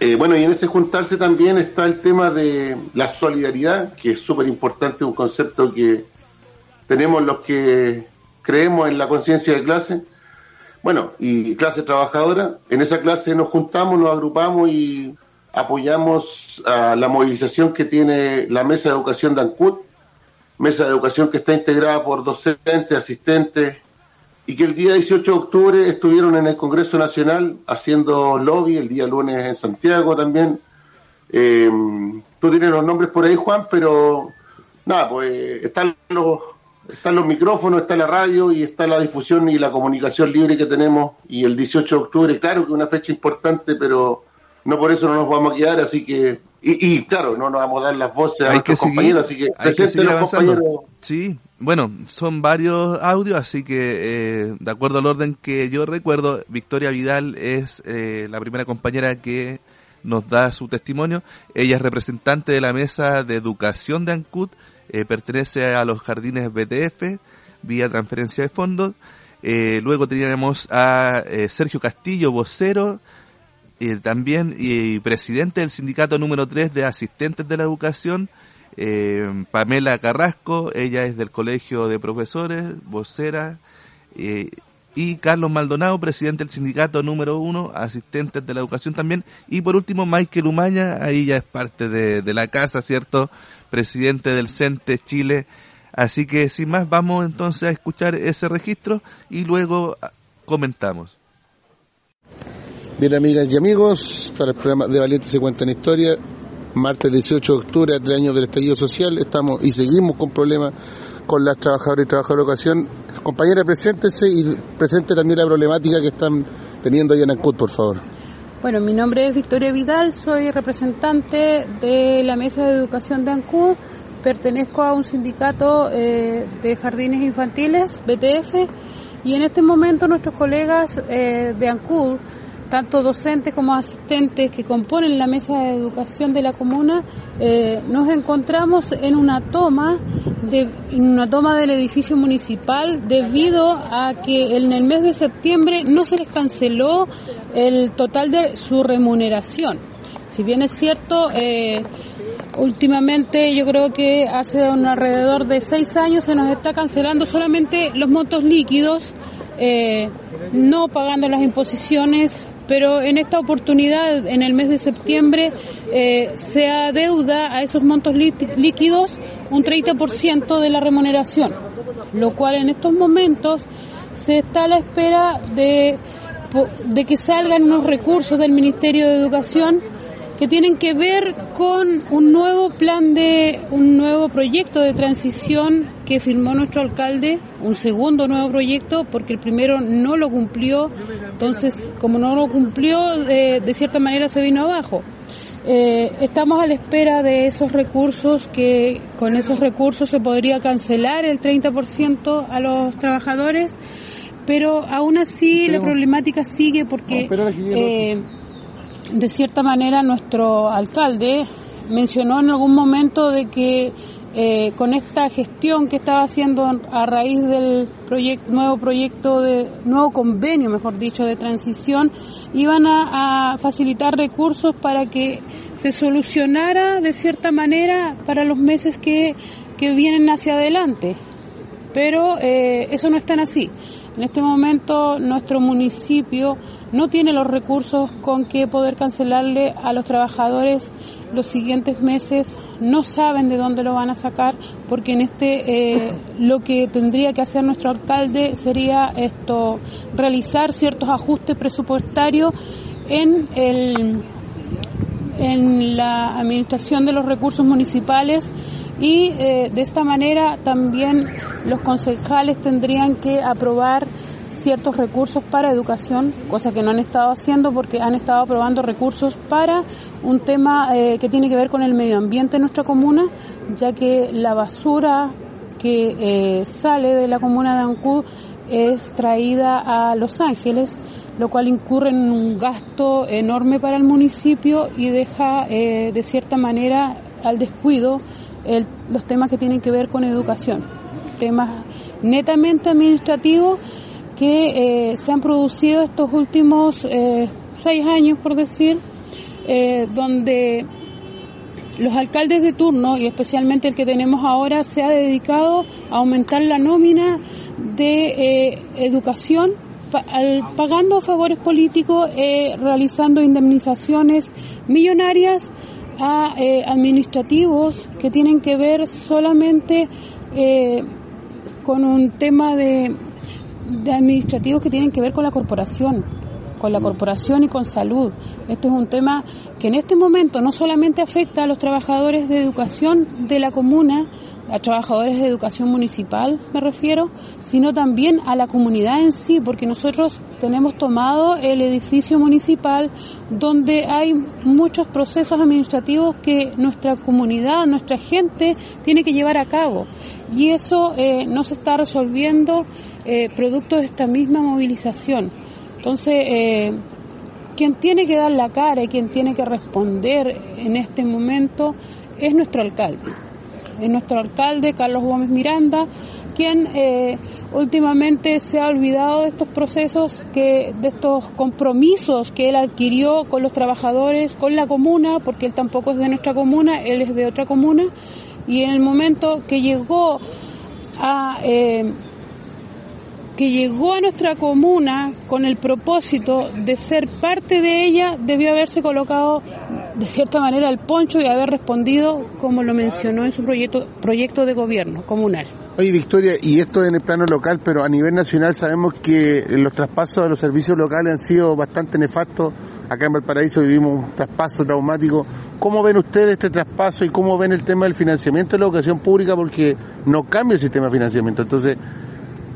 Eh, bueno, y en ese juntarse también está el tema de la solidaridad, que es súper importante, un concepto que tenemos los que creemos en la conciencia de clase. Bueno, y clase trabajadora, en esa clase nos juntamos, nos agrupamos y apoyamos a la movilización que tiene la Mesa de Educación de ANCUT, mesa de educación que está integrada por docentes, asistentes, y que el día 18 de octubre estuvieron en el Congreso Nacional haciendo lobby, el día lunes en Santiago también. Eh, tú tienes los nombres por ahí, Juan, pero nada, pues están los, están los micrófonos, está la radio y está la difusión y la comunicación libre que tenemos. Y el 18 de octubre, claro que una fecha importante, pero no por eso no nos vamos a quedar, así que... Y, y claro, no nos vamos a dar las voces a Hay nuestros seguir, compañeros, así que hay que seguir avanzando. compañeros. Sí, bueno, son varios audios, así que eh, de acuerdo al orden que yo recuerdo, Victoria Vidal es eh, la primera compañera que nos da su testimonio. Ella es representante de la mesa de educación de ANCUT, eh, pertenece a los jardines BTF, vía transferencia de fondos. Eh, luego teníamos a eh, Sergio Castillo, vocero, eh, también y presidente del sindicato número 3 de asistentes de la educación, eh, Pamela Carrasco, ella es del Colegio de Profesores, vocera, eh, y Carlos Maldonado, presidente del sindicato número 1, asistentes de la educación también, y por último Michael Umaña, ahí ya es parte de, de la casa, ¿cierto? Presidente del CENTE Chile, Así que sin más vamos entonces a escuchar ese registro y luego comentamos. Bien, amigas y amigos, para el programa de Valientes se cuentan historia, martes 18 de octubre, tres años del estallido social, estamos y seguimos con problemas con las trabajadoras y trabajadoras de educación. Compañera, preséntese y presente también la problemática que están teniendo allá en Ancud, por favor. Bueno, mi nombre es Victoria Vidal, soy representante de la Mesa de Educación de Ancud, pertenezco a un sindicato eh, de jardines infantiles, BTF, y en este momento nuestros colegas eh, de Ancud tanto docentes como asistentes que componen la mesa de educación de la comuna, eh, nos encontramos en una toma de en una toma del edificio municipal debido a que en el mes de septiembre no se les canceló el total de su remuneración. Si bien es cierto, eh, últimamente yo creo que hace un alrededor de seis años se nos está cancelando solamente los montos líquidos, eh, no pagando las imposiciones pero en esta oportunidad, en el mes de septiembre, eh, se adeuda a esos montos líquidos un 30% de la remuneración, lo cual en estos momentos se está a la espera de, de que salgan unos recursos del Ministerio de Educación que tienen que ver con un nuevo plan de, un nuevo proyecto de transición que firmó nuestro alcalde, un segundo nuevo proyecto, porque el primero no lo cumplió, entonces como no lo cumplió, eh, de cierta manera se vino abajo. Eh, estamos a la espera de esos recursos, que con esos recursos se podría cancelar el 30% a los trabajadores, pero aún así la problemática sigue porque de cierta manera nuestro alcalde mencionó en algún momento de que eh, con esta gestión que estaba haciendo a raíz del nuevo proyecto de nuevo convenio, mejor dicho, de transición, iban a, facilitar recursos para que se solucionara de cierta manera para los meses que, que vienen hacia adelante. Pero eh, eso no es tan así. En este momento nuestro municipio no tiene los recursos con que poder cancelarle a los trabajadores los siguientes meses, no saben de dónde lo van a sacar, porque en este eh, lo que tendría que hacer nuestro alcalde sería esto realizar ciertos ajustes presupuestarios en el en la administración de los recursos municipales y eh, de esta manera también los concejales tendrían que aprobar ciertos recursos para educación, cosa que no han estado haciendo porque han estado aprobando recursos para un tema eh, que tiene que ver con el medio ambiente en nuestra comuna, ya que la basura que eh, sale de la comuna de Ancud es traída a Los Ángeles, lo cual incurre en un gasto enorme para el municipio y deja de cierta manera al descuido los temas que tienen que ver con educación, temas netamente administrativos que eh, se han producido estos últimos eh, seis años, por decir, eh, donde los alcaldes de turno, y especialmente el que tenemos ahora, se ha dedicado a aumentar la nómina de educación pagando favores políticos, realizando indemnizaciones millonarias a eh, administrativos que tienen que ver solamente eh, con un tema de administrativos que tienen que ver con la corporación con la corporación y con salud. Este es un tema que en este momento no solamente afecta a los trabajadores de educación de la comuna, a trabajadores de educación municipal me refiero, sino también a la comunidad en sí, porque nosotros tenemos tomado el edificio municipal donde hay muchos procesos administrativos que nuestra comunidad, nuestra gente tiene que llevar a cabo. Y eso eh, no se está resolviendo eh, producto de esta misma movilización. Entonces, eh, quien tiene que dar la cara y quien tiene que responder en este momento es nuestro alcalde. Es nuestro alcalde, Carlos Gómez Miranda, quien eh, últimamente se ha olvidado de estos procesos, que, de estos compromisos que él adquirió con los trabajadores, con la comuna, porque él tampoco es de nuestra comuna, él es de otra comuna, y en el momento que llegó a... Eh, que llegó a nuestra comuna con el propósito de ser parte de ella, debió haberse colocado de cierta manera el poncho y haber respondido como lo mencionó en su proyecto, proyecto de gobierno comunal. Oye, Victoria, y esto en el plano local, pero a nivel nacional sabemos que los traspasos de los servicios locales han sido bastante nefastos. Acá en Valparaíso vivimos un traspaso traumático. ¿Cómo ven ustedes este traspaso y cómo ven el tema del financiamiento de la educación pública? Porque no cambia el sistema de financiamiento. Entonces,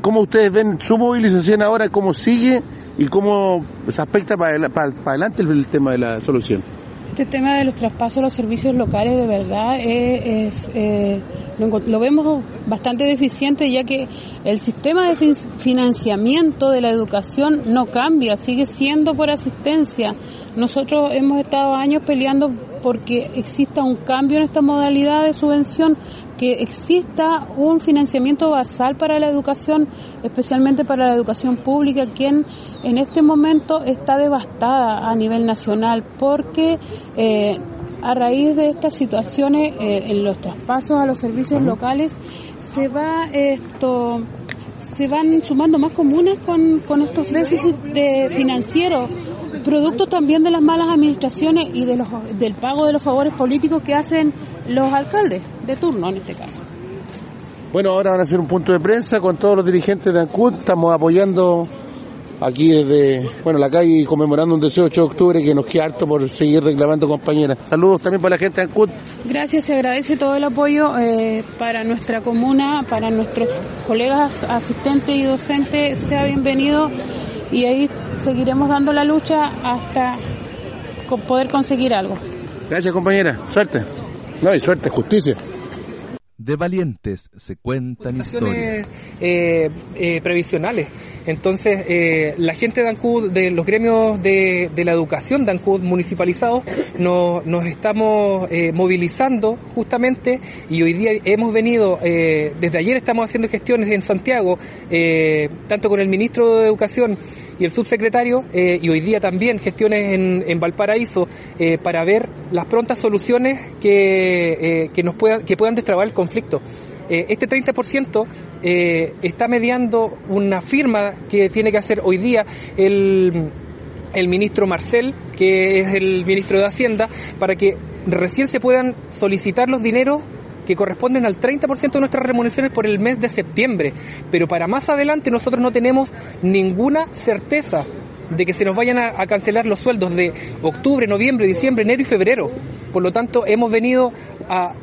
¿cómo ustedes ven su movilización ahora, cómo sigue y cómo se aspecta para, adelante el tema de la solución? Este tema de los traspasos a los servicios locales de verdad es, eh, lo, vemos bastante deficiente ya que el sistema de financiamiento de la educación no cambia, sigue siendo por asistencia. Nosotros hemos estado años peleando porque exista un cambio en esta modalidad de subvención, que exista un financiamiento basal para la educación, especialmente para la educación pública, quien en este momento está devastada a nivel nacional, porque eh, a raíz de estas situaciones eh, en los traspasos a los servicios locales se va esto se van sumando más comunes con, con estos déficits de financieros producto también de las malas administraciones y de los, del pago de los favores políticos que hacen los alcaldes de turno en este caso. Bueno, ahora van a hacer un punto de prensa con todos los dirigentes de ANCUT. Estamos apoyando aquí desde bueno la calle conmemorando un 18 de octubre que nos queda harto por seguir reclamando compañeras. Saludos también para la gente de ANCUT. Gracias, se agradece todo el apoyo eh, para nuestra comuna, para nuestros colegas asistentes y docentes. Sea bienvenido y ahí seguiremos dando la lucha hasta poder conseguir algo. Gracias compañera, suerte. No, hay suerte, justicia. De valientes se cuentan historias. Eh, eh, previsionales. Entonces, eh, la gente de Ancud, de los gremios de, de la educación de Ancud municipalizados, nos, nos estamos eh, movilizando justamente y hoy día hemos venido, eh, desde ayer estamos haciendo gestiones en Santiago, eh, tanto con el ministro de Educación y el subsecretario, eh, y hoy día también gestiones en, en Valparaíso eh, para ver las prontas soluciones que, que, nos puedan, que puedan destrabar el conflicto. Eh, este 30% eh, está mediando una firma que tiene que hacer hoy día el, el ministro Marcel, que es el ministro de Hacienda, para que recién se puedan solicitar los dineros que corresponden al 30% de nuestras remuneraciones por el mes de septiembre. Pero para más adelante nosotros no tenemos ninguna certeza de que se nos vayan a, a, cancelar los sueldos de octubre, noviembre, diciembre, enero y febrero. Por lo tanto, hemos venido a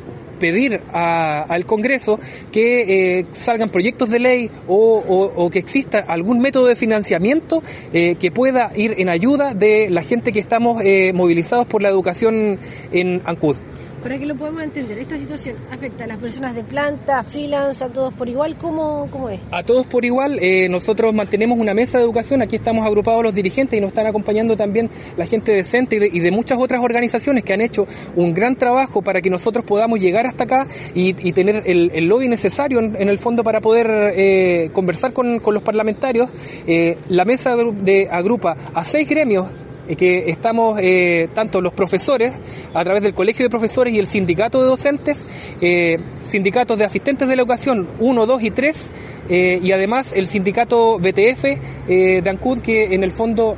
pedir a, al Congreso que eh, salgan proyectos de ley o, o, que exista algún método de financiamiento eh, que pueda ir en ayuda de la gente que estamos eh, movilizados por la educación en Ancud. Para que lo podamos entender, ¿esta situación afecta a las personas de planta, freelance, a todos por igual? ¿Cómo, cómo es? A todos por igual. Eh, nosotros mantenemos una mesa de educación. Aquí estamos agrupados los dirigentes y nos están acompañando también la gente decente y de, y de muchas otras organizaciones que han hecho un gran trabajo para que nosotros podamos llegar hasta acá y, tener el, el, lobby necesario en, en, el fondo para poder eh, conversar con, con, los parlamentarios. Eh, la mesa de, agrupa a seis gremios que estamos eh, tanto los profesores a través del colegio de profesores y el sindicato de docentes, eh, sindicatos de asistentes de la educación 1, 2 y 3 eh, y además el sindicato BTF de Ancud que en el fondo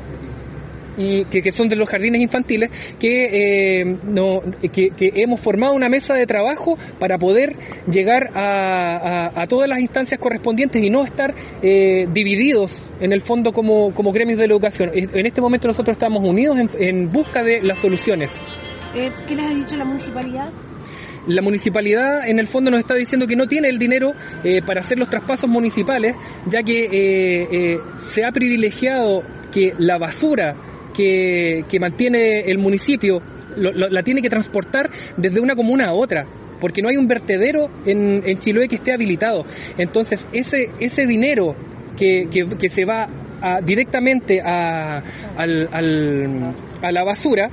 y que, que, son de los jardines infantiles, que, eh, no, que, que, hemos formado una mesa de trabajo para poder llegar a, a, a todas las instancias correspondientes y no estar eh, divididos en el fondo como, como gremios de la educación. En este momento nosotros estamos unidos en, en busca de las soluciones. Eh, ¿Qué les ha dicho la municipalidad? la municipalidad en el fondo nos está diciendo que no tiene el dinero eh, para hacer los traspasos municipales, ya que eh, eh, se ha privilegiado que la basura que, que mantiene el municipio lo, lo, la tiene que transportar desde una comuna a otra porque no hay un vertedero en, en que esté habilitado. Entonces, ese, ese dinero que, que, que se va a, directamente a, al, al, a la basura,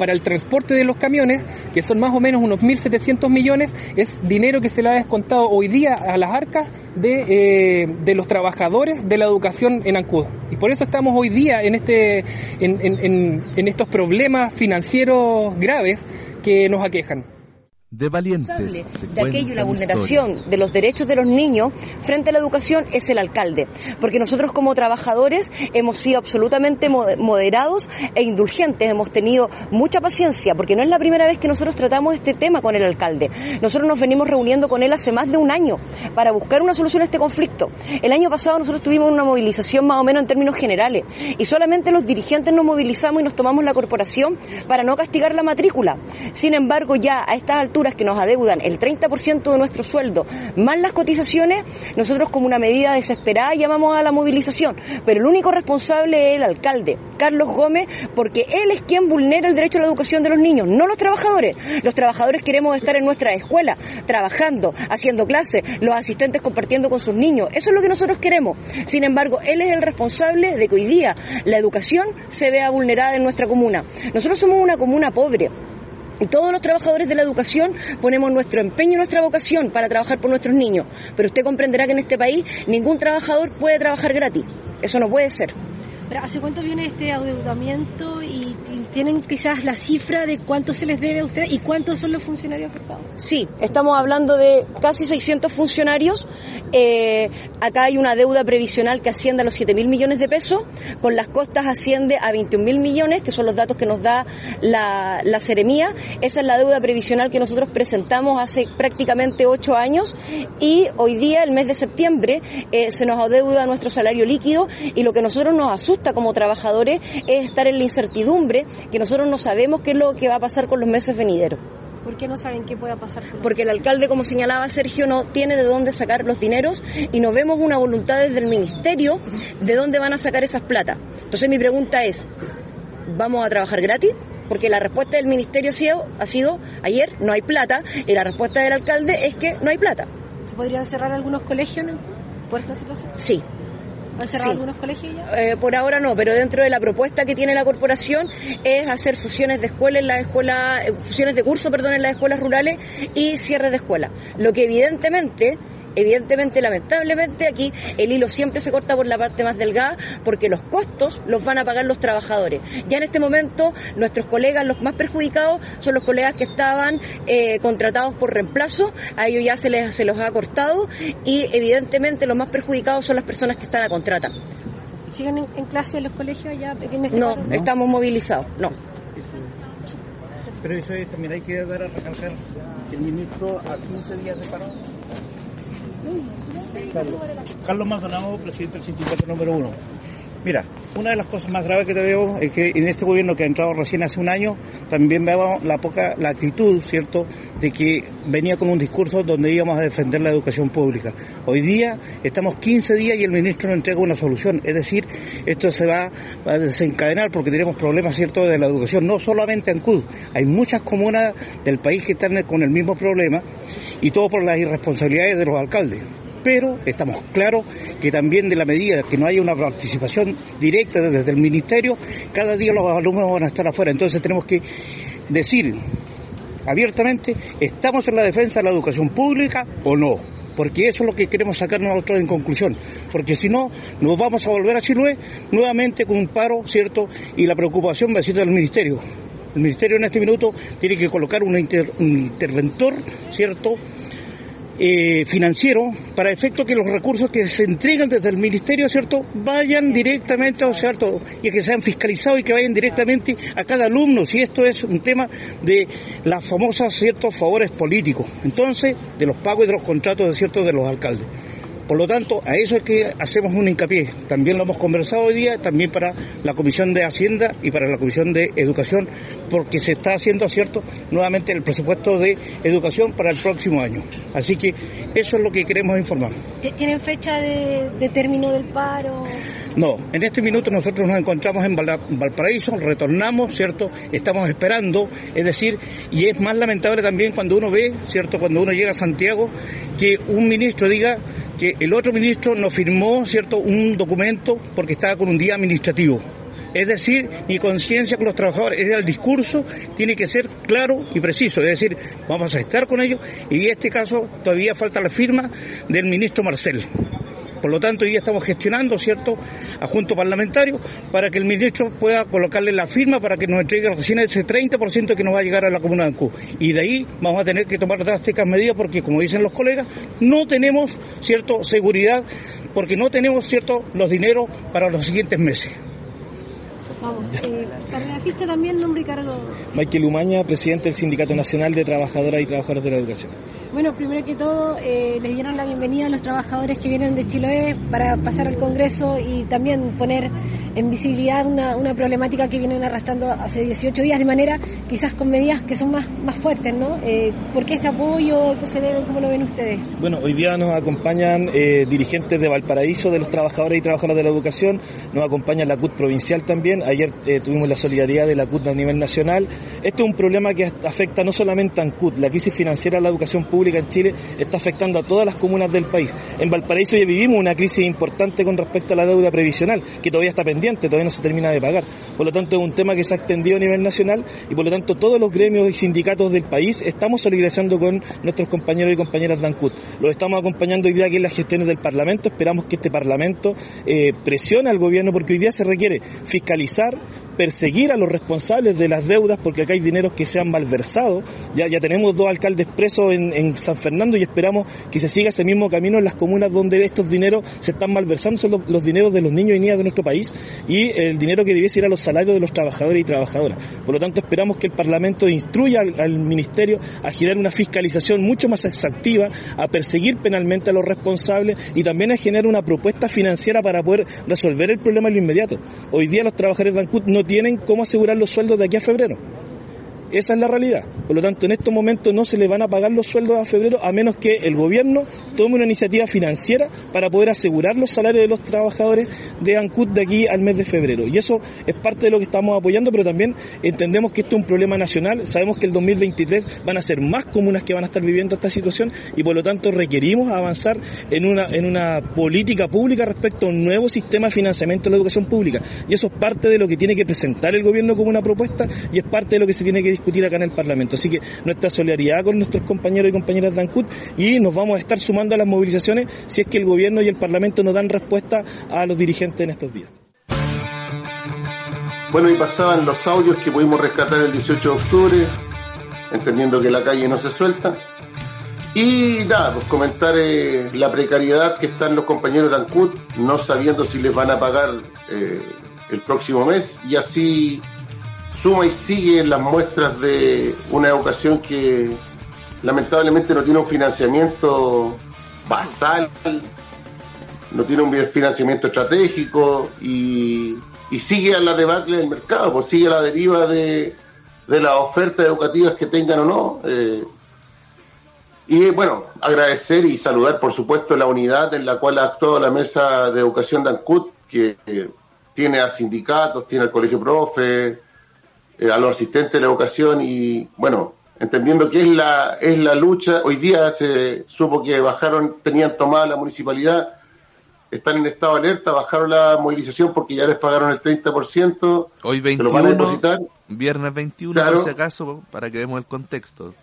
para el transporte de los camiones, que son más o menos unos 1.700 millones, es dinero que se le ha descontado hoy día a las arcas de, eh, de los trabajadores de la educación en Ancud. Y por eso estamos hoy día en, este, en, en, en estos problemas financieros graves que nos aquejan. De valientes. de aquello la vulneración de los derechos de los niños frente a la educación es el alcalde. Porque nosotros como trabajadores hemos sido absolutamente mo- moderados e indulgentes, hemos tenido mucha paciencia, porque no es la primera vez que nosotros tratamos este tema con el alcalde. Nosotros nos venimos reuniendo con él hace más de un año para buscar una solución a este conflicto. El año pasado nosotros tuvimos una movilización más o menos en términos generales y solamente los dirigentes nos movilizamos y nos tomamos la corporación para no castigar la matrícula. Sin embargo, ya a estas alturas que nos adeudan el 30% de nuestro sueldo más las cotizaciones, nosotros como una medida desesperada llamamos a la movilización. Pero el único responsable es el alcalde, Carlos Gómez, porque él es quien vulnera el derecho a la educación de los niños, no los trabajadores. Los trabajadores queremos estar en nuestra escuela, trabajando, haciendo clases, los asistentes compartiendo con sus niños. Eso es lo que nosotros queremos. Sin embargo, él es el responsable de que hoy día la educación se vea vulnerada en nuestra comuna. Nosotros somos una comuna pobre. Y todos los trabajadores de la educación ponemos nuestro empeño y nuestra vocación para trabajar por nuestros niños. Pero usted comprenderá que en este país ningún trabajador puede trabajar gratis. Eso no puede ser. ¿Hace cuánto viene este adeudamiento y, tienen quizás la cifra de cuánto se les debe a ustedes y cuántos son los funcionarios afectados? Sí, estamos hablando de casi 600 funcionarios. Eh, acá hay una deuda previsional que asciende a los 7 mil millones de pesos. Con las costas asciende a 21 mil millones, que son los datos que nos da la, la. Esa es la deuda previsional que nosotros presentamos hace prácticamente ocho años. Y hoy día, el mes de septiembre, eh, se nos adeuda nuestro salario líquido. Y lo que nosotros nos asusta como trabajadores es estar en la incertidumbre, que nosotros no sabemos qué es lo que va a pasar con los meses venideros ¿Por qué no saben qué pueda pasar porque el alcalde, como señalaba Sergio, no tiene de dónde sacar los dineros y no vemos una voluntad desde el ministerio de dónde van a sacar esas plata. Entonces mi pregunta es, ¿vamos a trabajar gratis? Porque la respuesta del ministerio ha sido, ayer no hay plata, y la respuesta del alcalde es que no hay plata. ¿Se podrían cerrar algunos colegios en- por esta situación? Sí. ¿Han cerrado Sí. algunos colegios ya? Eh, por ahora no, pero dentro de la propuesta que tiene la corporación es hacer fusiones de escuelas en las escuelas, eh, fusiones de curso, perdón, en las escuelas rurales y cierres de escuelas. Lo que evidentemente Evidentemente, lamentablemente, aquí el hilo siempre se corta por la parte más delgada porque los costos los van a pagar los trabajadores. Ya en este momento, nuestros colegas, los más perjudicados, son los colegas que estaban eh, contratados por reemplazo, a ellos ya se les se los ha cortado y evidentemente los más perjudicados son las personas que están a contrata. ¿Siguen en, en clase en los colegios ya en este No, paro? estamos movilizados, no. Pero eso es, también hay que dar a recalcar que el ministro a 15 días de paro. Carlos, Carlos presidente del sindicato número uno. Mira, una de las cosas más graves que te veo es que en este gobierno que ha entrado recién hace un año, también veo la poca, la actitud, ¿cierto?, de que venía con un discurso donde íbamos a defender la educación pública. Hoy día estamos 15 días y el ministro no entrega una solución. Es decir, esto se va a desencadenar porque tenemos problemas, ¿cierto?, de la educación, no solamente en CUD. Hay muchas comunas del país que están con el mismo problema y todo por las irresponsabilidades de los alcaldes pero estamos claros que también de la medida que no haya una participación directa desde el ministerio, cada día los alumnos van a estar afuera. Entonces tenemos que decir abiertamente, ¿estamos en la defensa de la educación pública o no? Porque eso es lo que queremos sacar nosotros en conclusión. Porque si no, nos vamos a volver a Chiloé nuevamente con un paro, ¿cierto? Y la preocupación va a ser del ministerio. El ministerio en este minuto tiene que colocar un interventor, ¿cierto? Eh, financiero para efecto que los recursos que se entregan desde el ministerio, ¿cierto?, vayan directamente, ¿cierto?, y que sean fiscalizados y que vayan directamente a cada alumno, si esto es un tema de las famosas, ¿ciertos?, favores políticos, entonces, de los pagos y de los contratos, ¿cierto?, de los alcaldes. Por lo tanto, a eso es que hacemos un hincapié. También lo hemos conversado hoy día, también para la Comisión de Hacienda y para la Comisión de Educación, porque se está haciendo, ¿cierto?, nuevamente el presupuesto de educación para el próximo año. Así que eso es lo que queremos informar. ¿T- ¿Tienen fecha de, de término del paro? No, en este minuto nosotros nos encontramos en Val- Valparaíso, retornamos, ¿cierto? Estamos esperando, es decir, y es más lamentable también cuando uno ve, ¿cierto? Cuando uno llega a Santiago, que un ministro diga que el otro ministro no firmó, ¿cierto? Un documento porque estaba con un día administrativo. Es decir, mi conciencia con los trabajadores, es el discurso, tiene que ser claro y preciso. Es decir, vamos a estar con ellos y en este caso todavía falta la firma del ministro Marcel. Por lo tanto, hoy día estamos gestionando, ¿cierto?, a junto parlamentario para que el ministro pueda colocarle la firma para que nos entregue recién ese 30% que nos va a llegar a la comuna de Ancú. Y de ahí vamos a tener que tomar drásticas medidas porque, como dicen los colegas, no tenemos, ¿cierto?, seguridad porque no tenemos, ¿cierto?, los dineros para los siguientes meses. Vamos, eh, para la ficha también nombre y cargo. Michael Umaña, presidente del Sindicato Nacional de Trabajadoras y Trabajadores de la Educación. Bueno, primero que todo, eh, les dieron la bienvenida a los trabajadores que vienen de Chiloé para pasar al Congreso y también poner en visibilidad una, una problemática que vienen arrastrando hace 18 días, de manera quizás con medidas que son más, más fuertes, ¿no? Eh, ¿Por qué este apoyo? ¿Qué se debe? ¿Cómo lo ven ustedes? Bueno, hoy día nos acompañan eh, dirigentes de Valparaíso, de los trabajadores y trabajadoras de la educación, nos acompaña la CUT provincial también, ayer eh, tuvimos la solidaridad de la CUT a nivel nacional. Este es un problema que afecta no solamente a ANCUT, la crisis financiera de la educación pública en Chile está afectando a todas las comunas del país. En Valparaíso ya vivimos una crisis importante con respecto a la deuda previsional, que todavía está pendiente, todavía no se termina de pagar. Por lo tanto, es un tema que se ha extendido a nivel nacional y por lo tanto todos los gremios y sindicatos del país estamos solidarizando con nuestros compañeros y compañeras de ANCUT. Los estamos acompañando hoy día aquí en las gestiones del Parlamento. Esperamos que este Parlamento eh, presione al gobierno porque hoy día se requiere fiscalizar, escuchar perseguir a los responsables de las deudas porque acá hay dineros que se han malversado. Ya, ya tenemos dos alcaldes presos en, San Fernando y esperamos que se siga ese mismo camino en las comunas donde estos dineros se están malversando, son los, los dineros de los niños y niñas de nuestro país y el dinero que debiese ir a los salarios de los trabajadores y trabajadoras. Por lo tanto, esperamos que el Parlamento instruya al, Ministerio a generar una fiscalización mucho más exhaustiva, a perseguir penalmente a los responsables y también a generar una propuesta financiera para poder resolver el problema en lo inmediato. Hoy día los trabajadores de ANCUT no tienen cómo asegurar los sueldos de aquí a febrero. Esa es la realidad. Por lo tanto, en estos momentos no se le van a pagar los sueldos a febrero a menos que el gobierno tome una iniciativa financiera para poder asegurar los salarios de los trabajadores de ANCUT de aquí al mes de febrero. Y eso es parte de lo que estamos apoyando, pero también entendemos que esto es un problema nacional. Sabemos que el 2023 van a ser más comunas que van a estar viviendo esta situación y por lo tanto requerimos avanzar en una, en una política pública respecto a un nuevo sistema de financiamiento de la educación pública. Y eso es parte de lo que tiene que presentar el gobierno como una propuesta y es parte de lo que se tiene que discutir acá en el Parlamento. Así que nuestra solidaridad con nuestros compañeros y compañeras de ANCUT y nos vamos a estar sumando a las movilizaciones si es que el gobierno y el Parlamento no dan respuesta a los dirigentes en estos días. Bueno, y pasaban los audios que pudimos rescatar el 18 de octubre, entendiendo que la calle no se suelta. Y nada, pues comentar eh, la precariedad que están los compañeros de ANCUT, no sabiendo si les van a pagar eh, el próximo mes, y así suma y sigue las muestras de una educación que lamentablemente no tiene un financiamiento basal, no tiene un financiamiento estratégico y, sigue a la debacle del mercado, pues sigue a la deriva de, de las ofertas educativas que tengan o no. Eh, y bueno, agradecer y saludar, por supuesto, la unidad en la cual ha actuado la Mesa de Educación de ANCUT, que eh, tiene a sindicatos, tiene al Colegio Profe, eh, a los asistentes de la educación y, bueno, entendiendo que es la, es la lucha, hoy día se supo que bajaron, tenían tomada la municipalidad, están en estado de alerta, bajaron la movilización porque ya les pagaron el 30%. Hoy se 21, lo van a depositar. viernes 21, Claro. por si acaso, para que demos el contexto.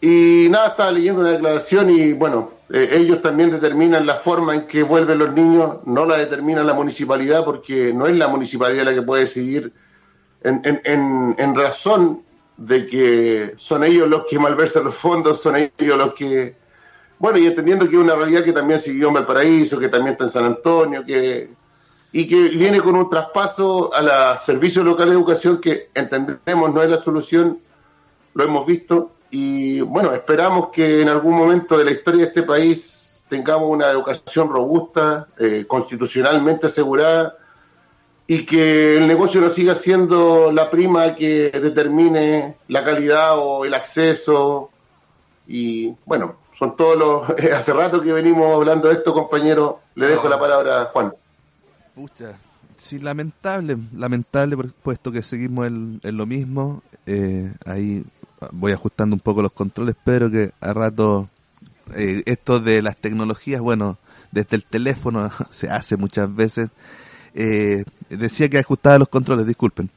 Y nada, estaba leyendo una declaración y bueno, eh, ellos también determinan la forma en que vuelven los niños, no la determina la municipalidad porque no es la municipalidad la que puede decidir en, razón de que son ellos los que malversan los fondos, son ellos los que... Bueno, y entendiendo que es una realidad que también siguió en Valparaíso, que también está en San Antonio, que y que viene con un traspaso a la Servicio Local de Educación que entendemos no es la solución, lo hemos visto, y bueno, esperamos que en algún momento de la historia de este país tengamos una educación robusta, eh, constitucionalmente asegurada, y que el negocio no siga siendo la prima que determine la calidad o el acceso. Y bueno, son todos los... hace rato que venimos hablando de esto, compañero. Le dejo la palabra a Juan. Pucha, sí, lamentable, lamentable, puesto que seguimos en, en lo mismo. Eh, ahí voy ajustando un poco los controles, pero que a rato eh, esto de las tecnologías, bueno, desde el teléfono se hace muchas veces. Eh, decía que ajustaba los controles, disculpen.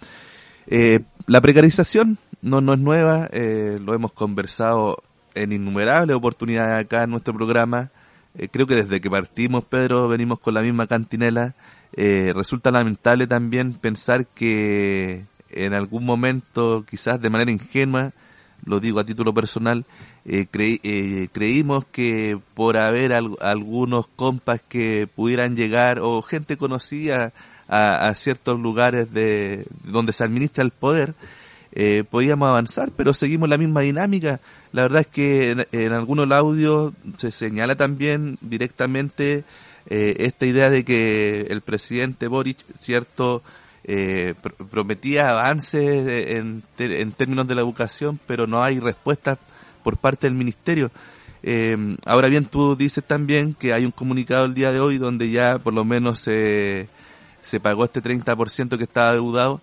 Eh, la precarización no, no es nueva, eh, lo hemos conversado en innumerables oportunidades acá en nuestro programa. eh, creo que desde que partimos, Pedro, venimos con la misma cantinela. Eh, resulta lamentable también pensar que en algún momento, quizás de manera ingenua, lo digo a título personal, eh, eh, creímos que por haber algunos compas que pudieran llegar o gente conocida a, ciertos lugares de donde se administra el poder, eh, podíamos avanzar, pero seguimos la misma dinámica. La verdad es que en, en algunos audios se señala también directamente esta idea de que el presidente Boric, cierto, eh, prometía avances en, en, términos de la educación, pero no hay respuestas por parte del ministerio. Eh, ahora bien, tú dices también que hay un comunicado el día de hoy donde ya por lo menos se, se pagó este 30% que estaba deudado,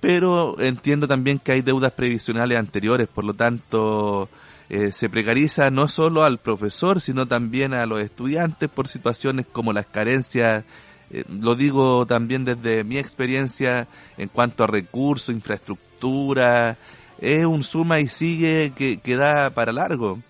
pero entiendo también que hay deudas previsionales anteriores, por lo tanto eh, se precariza no solo al profesor, sino también a los estudiantes por situaciones como las carencias eh, lo digo también desde mi experiencia en cuanto a recursos, infraestructura, es un suma y sigue que, que da para largo.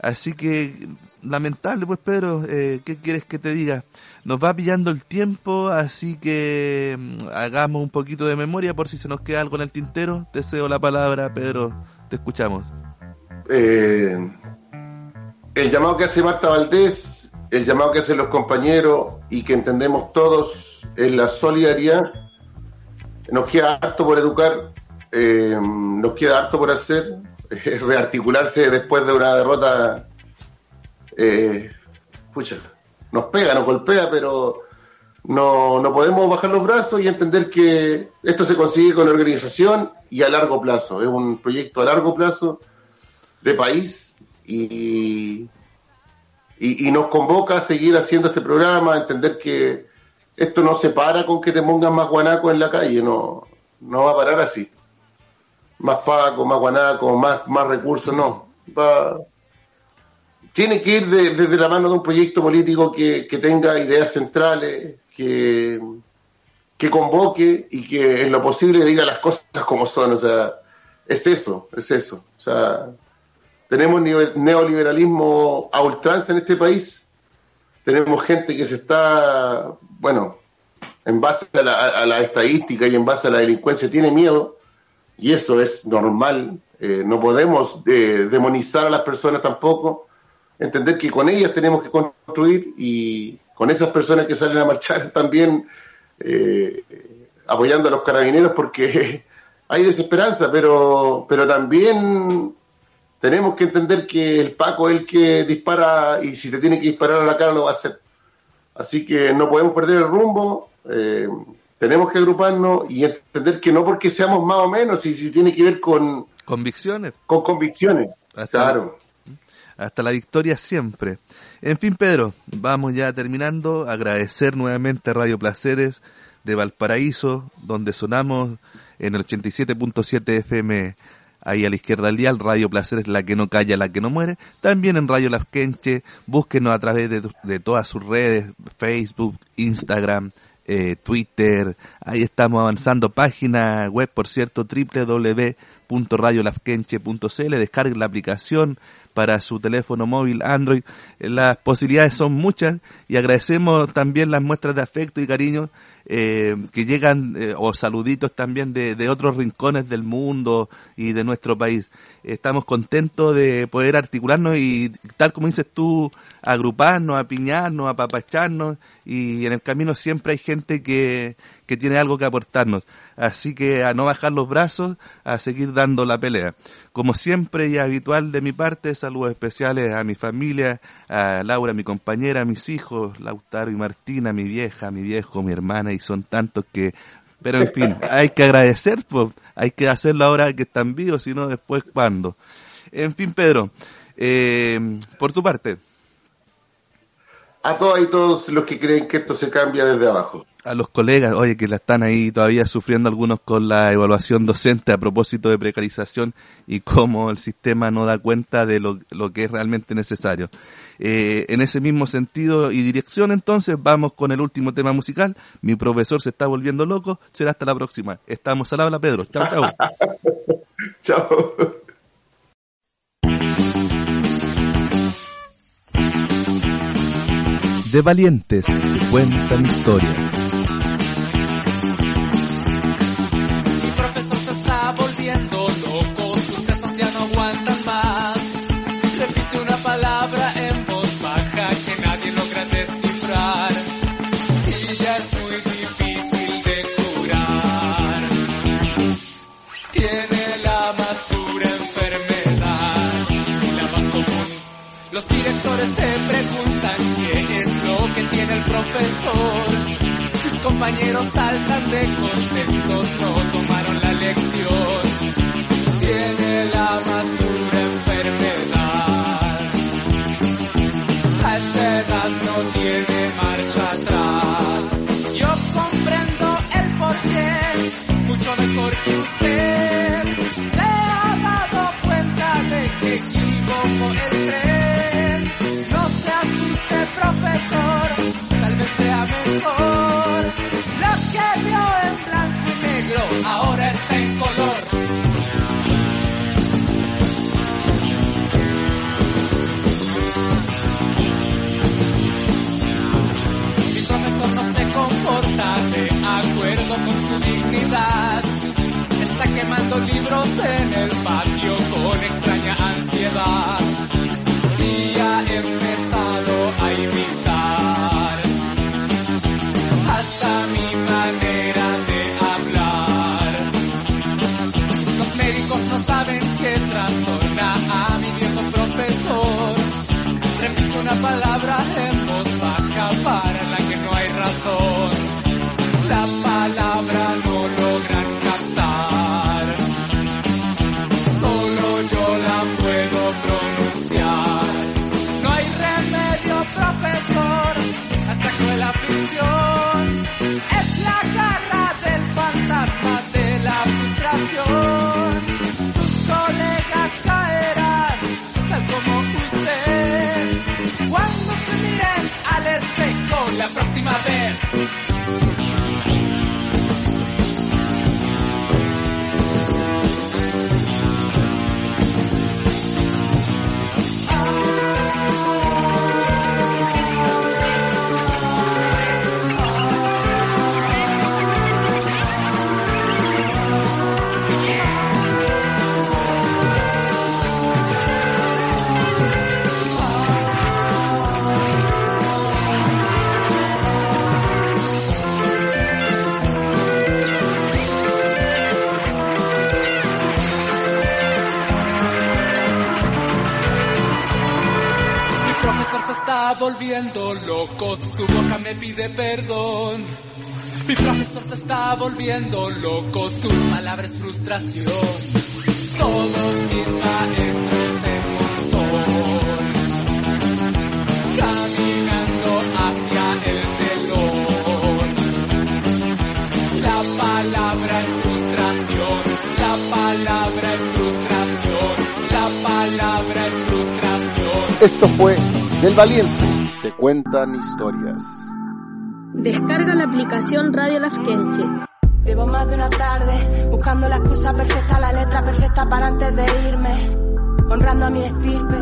Así que, lamentable pues Pedro, eh, ¿qué quieres que te diga? Nos va pillando el tiempo, así que mm, hagamos un poquito de memoria por si se nos queda algo en el tintero. Te cedo la palabra, Pedro, te escuchamos. Eh, el llamado que hace Marta Valdés el llamado que hacen los compañeros y que entendemos todos es la solidaridad. Nos queda harto por educar, eh, nos queda harto por hacer, rearticularse después de una derrota. Eh, nos pega, nos golpea, pero no, no podemos bajar los brazos y entender que esto se consigue con organización y a largo plazo. Es un proyecto a largo plazo de país y, y, nos convoca a seguir haciendo este programa, a entender que esto no se para con que te pongan más guanaco en la calle, no, no va a parar así. Más paco, más guanaco, más, más recursos, no. Va, tiene que ir desde la mano de un proyecto político que, que tenga ideas centrales, que, que convoque y que en lo posible diga las cosas como son. O sea, es eso, es eso. O sea, tenemos neoliberalismo a ultranza en este país. Tenemos gente que se está, bueno, en base a la, estadística y en base a la delincuencia, tiene miedo. Y eso es normal. Eh, no podemos eh, demonizar a las personas tampoco. Entender que con ellas tenemos que construir y con esas personas que salen a marchar también eh, apoyando a los carabineros porque hay desesperanza, pero, pero también tenemos que entender que el Paco es el que dispara y si te tiene que disparar a la cara lo va a hacer. Así que no podemos perder el rumbo, eh, tenemos que agruparnos y entender que no porque seamos más o menos, y si tiene que ver con... Convicciones. Con convicciones, claro. Hasta la victoria siempre. En fin, Pedro, vamos ya terminando. Agradecer nuevamente a Radio Placeres de Valparaíso, donde sonamos en el 87.7 FM ahí a la izquierda del dial, Radio Placer es la que no calla, la que no muere. También en Radio Las Quenche, búsquenos a través de, todas sus redes, Facebook, Instagram, eh, Twitter, ahí estamos avanzando. Página web, por cierto, www.radiolasquenche.cl, descargue la aplicación para su teléfono móvil Android. Las posibilidades son muchas y agradecemos también las muestras de afecto y cariño eh, que llegan, eh, o saluditos también de, de, otros rincones del mundo y de nuestro país. Estamos contentos de poder articularnos y, tal como dices tú, agruparnos, apiñarnos, apapacharnos y en el camino siempre hay gente que, que tiene algo que aportarnos. Así que a no bajar los brazos, a seguir dando la pelea. Como siempre y habitual de mi parte, saludos especiales a mi familia, a Laura, mi compañera, a mis hijos, Lautaro y Martina, mi vieja, mi viejo, mi hermana, y son tantos que pero en fin, hay que agradecer, pues, hay que hacerlo ahora que están vivos, sino después cuando. En fin, Pedro, eh, por tu parte. A todos y todos los que creen que esto se cambia desde abajo a los colegas, oye, que la están ahí todavía sufriendo algunos con la evaluación docente a propósito de precarización y cómo el sistema no da cuenta de lo, que es realmente necesario. Eh, en ese mismo sentido y dirección, entonces, vamos con el último tema musical. Mi profesor se está volviendo loco. Será hasta la próxima. Estamos al habla, Pedro. Chao, chao. chao. De valientes se cuentan historias. El profesor. Sus compañeros saltan de contentos, no tomaron la lección. Tiene la ahora está en color. Mi profesor no se comporta de acuerdo con su dignidad. Está quemando libros en el patio con extraña ansiedad. Y ha volviendo loco, su boca me pide perdón. Mi profesor se está volviendo loco, su palabra es frustración. Todos mis maestros de montón, caminando hacia el telón. La palabra es frustración, la palabra es frustración, la palabra es frustración. Esto fue Del Valiente. Se cuentan historias. Descarga la aplicación Radio Lafkenche. Llevo más de una tarde buscando la excusa perfecta, la letra perfecta para antes de irme, honrando a mi estirpe.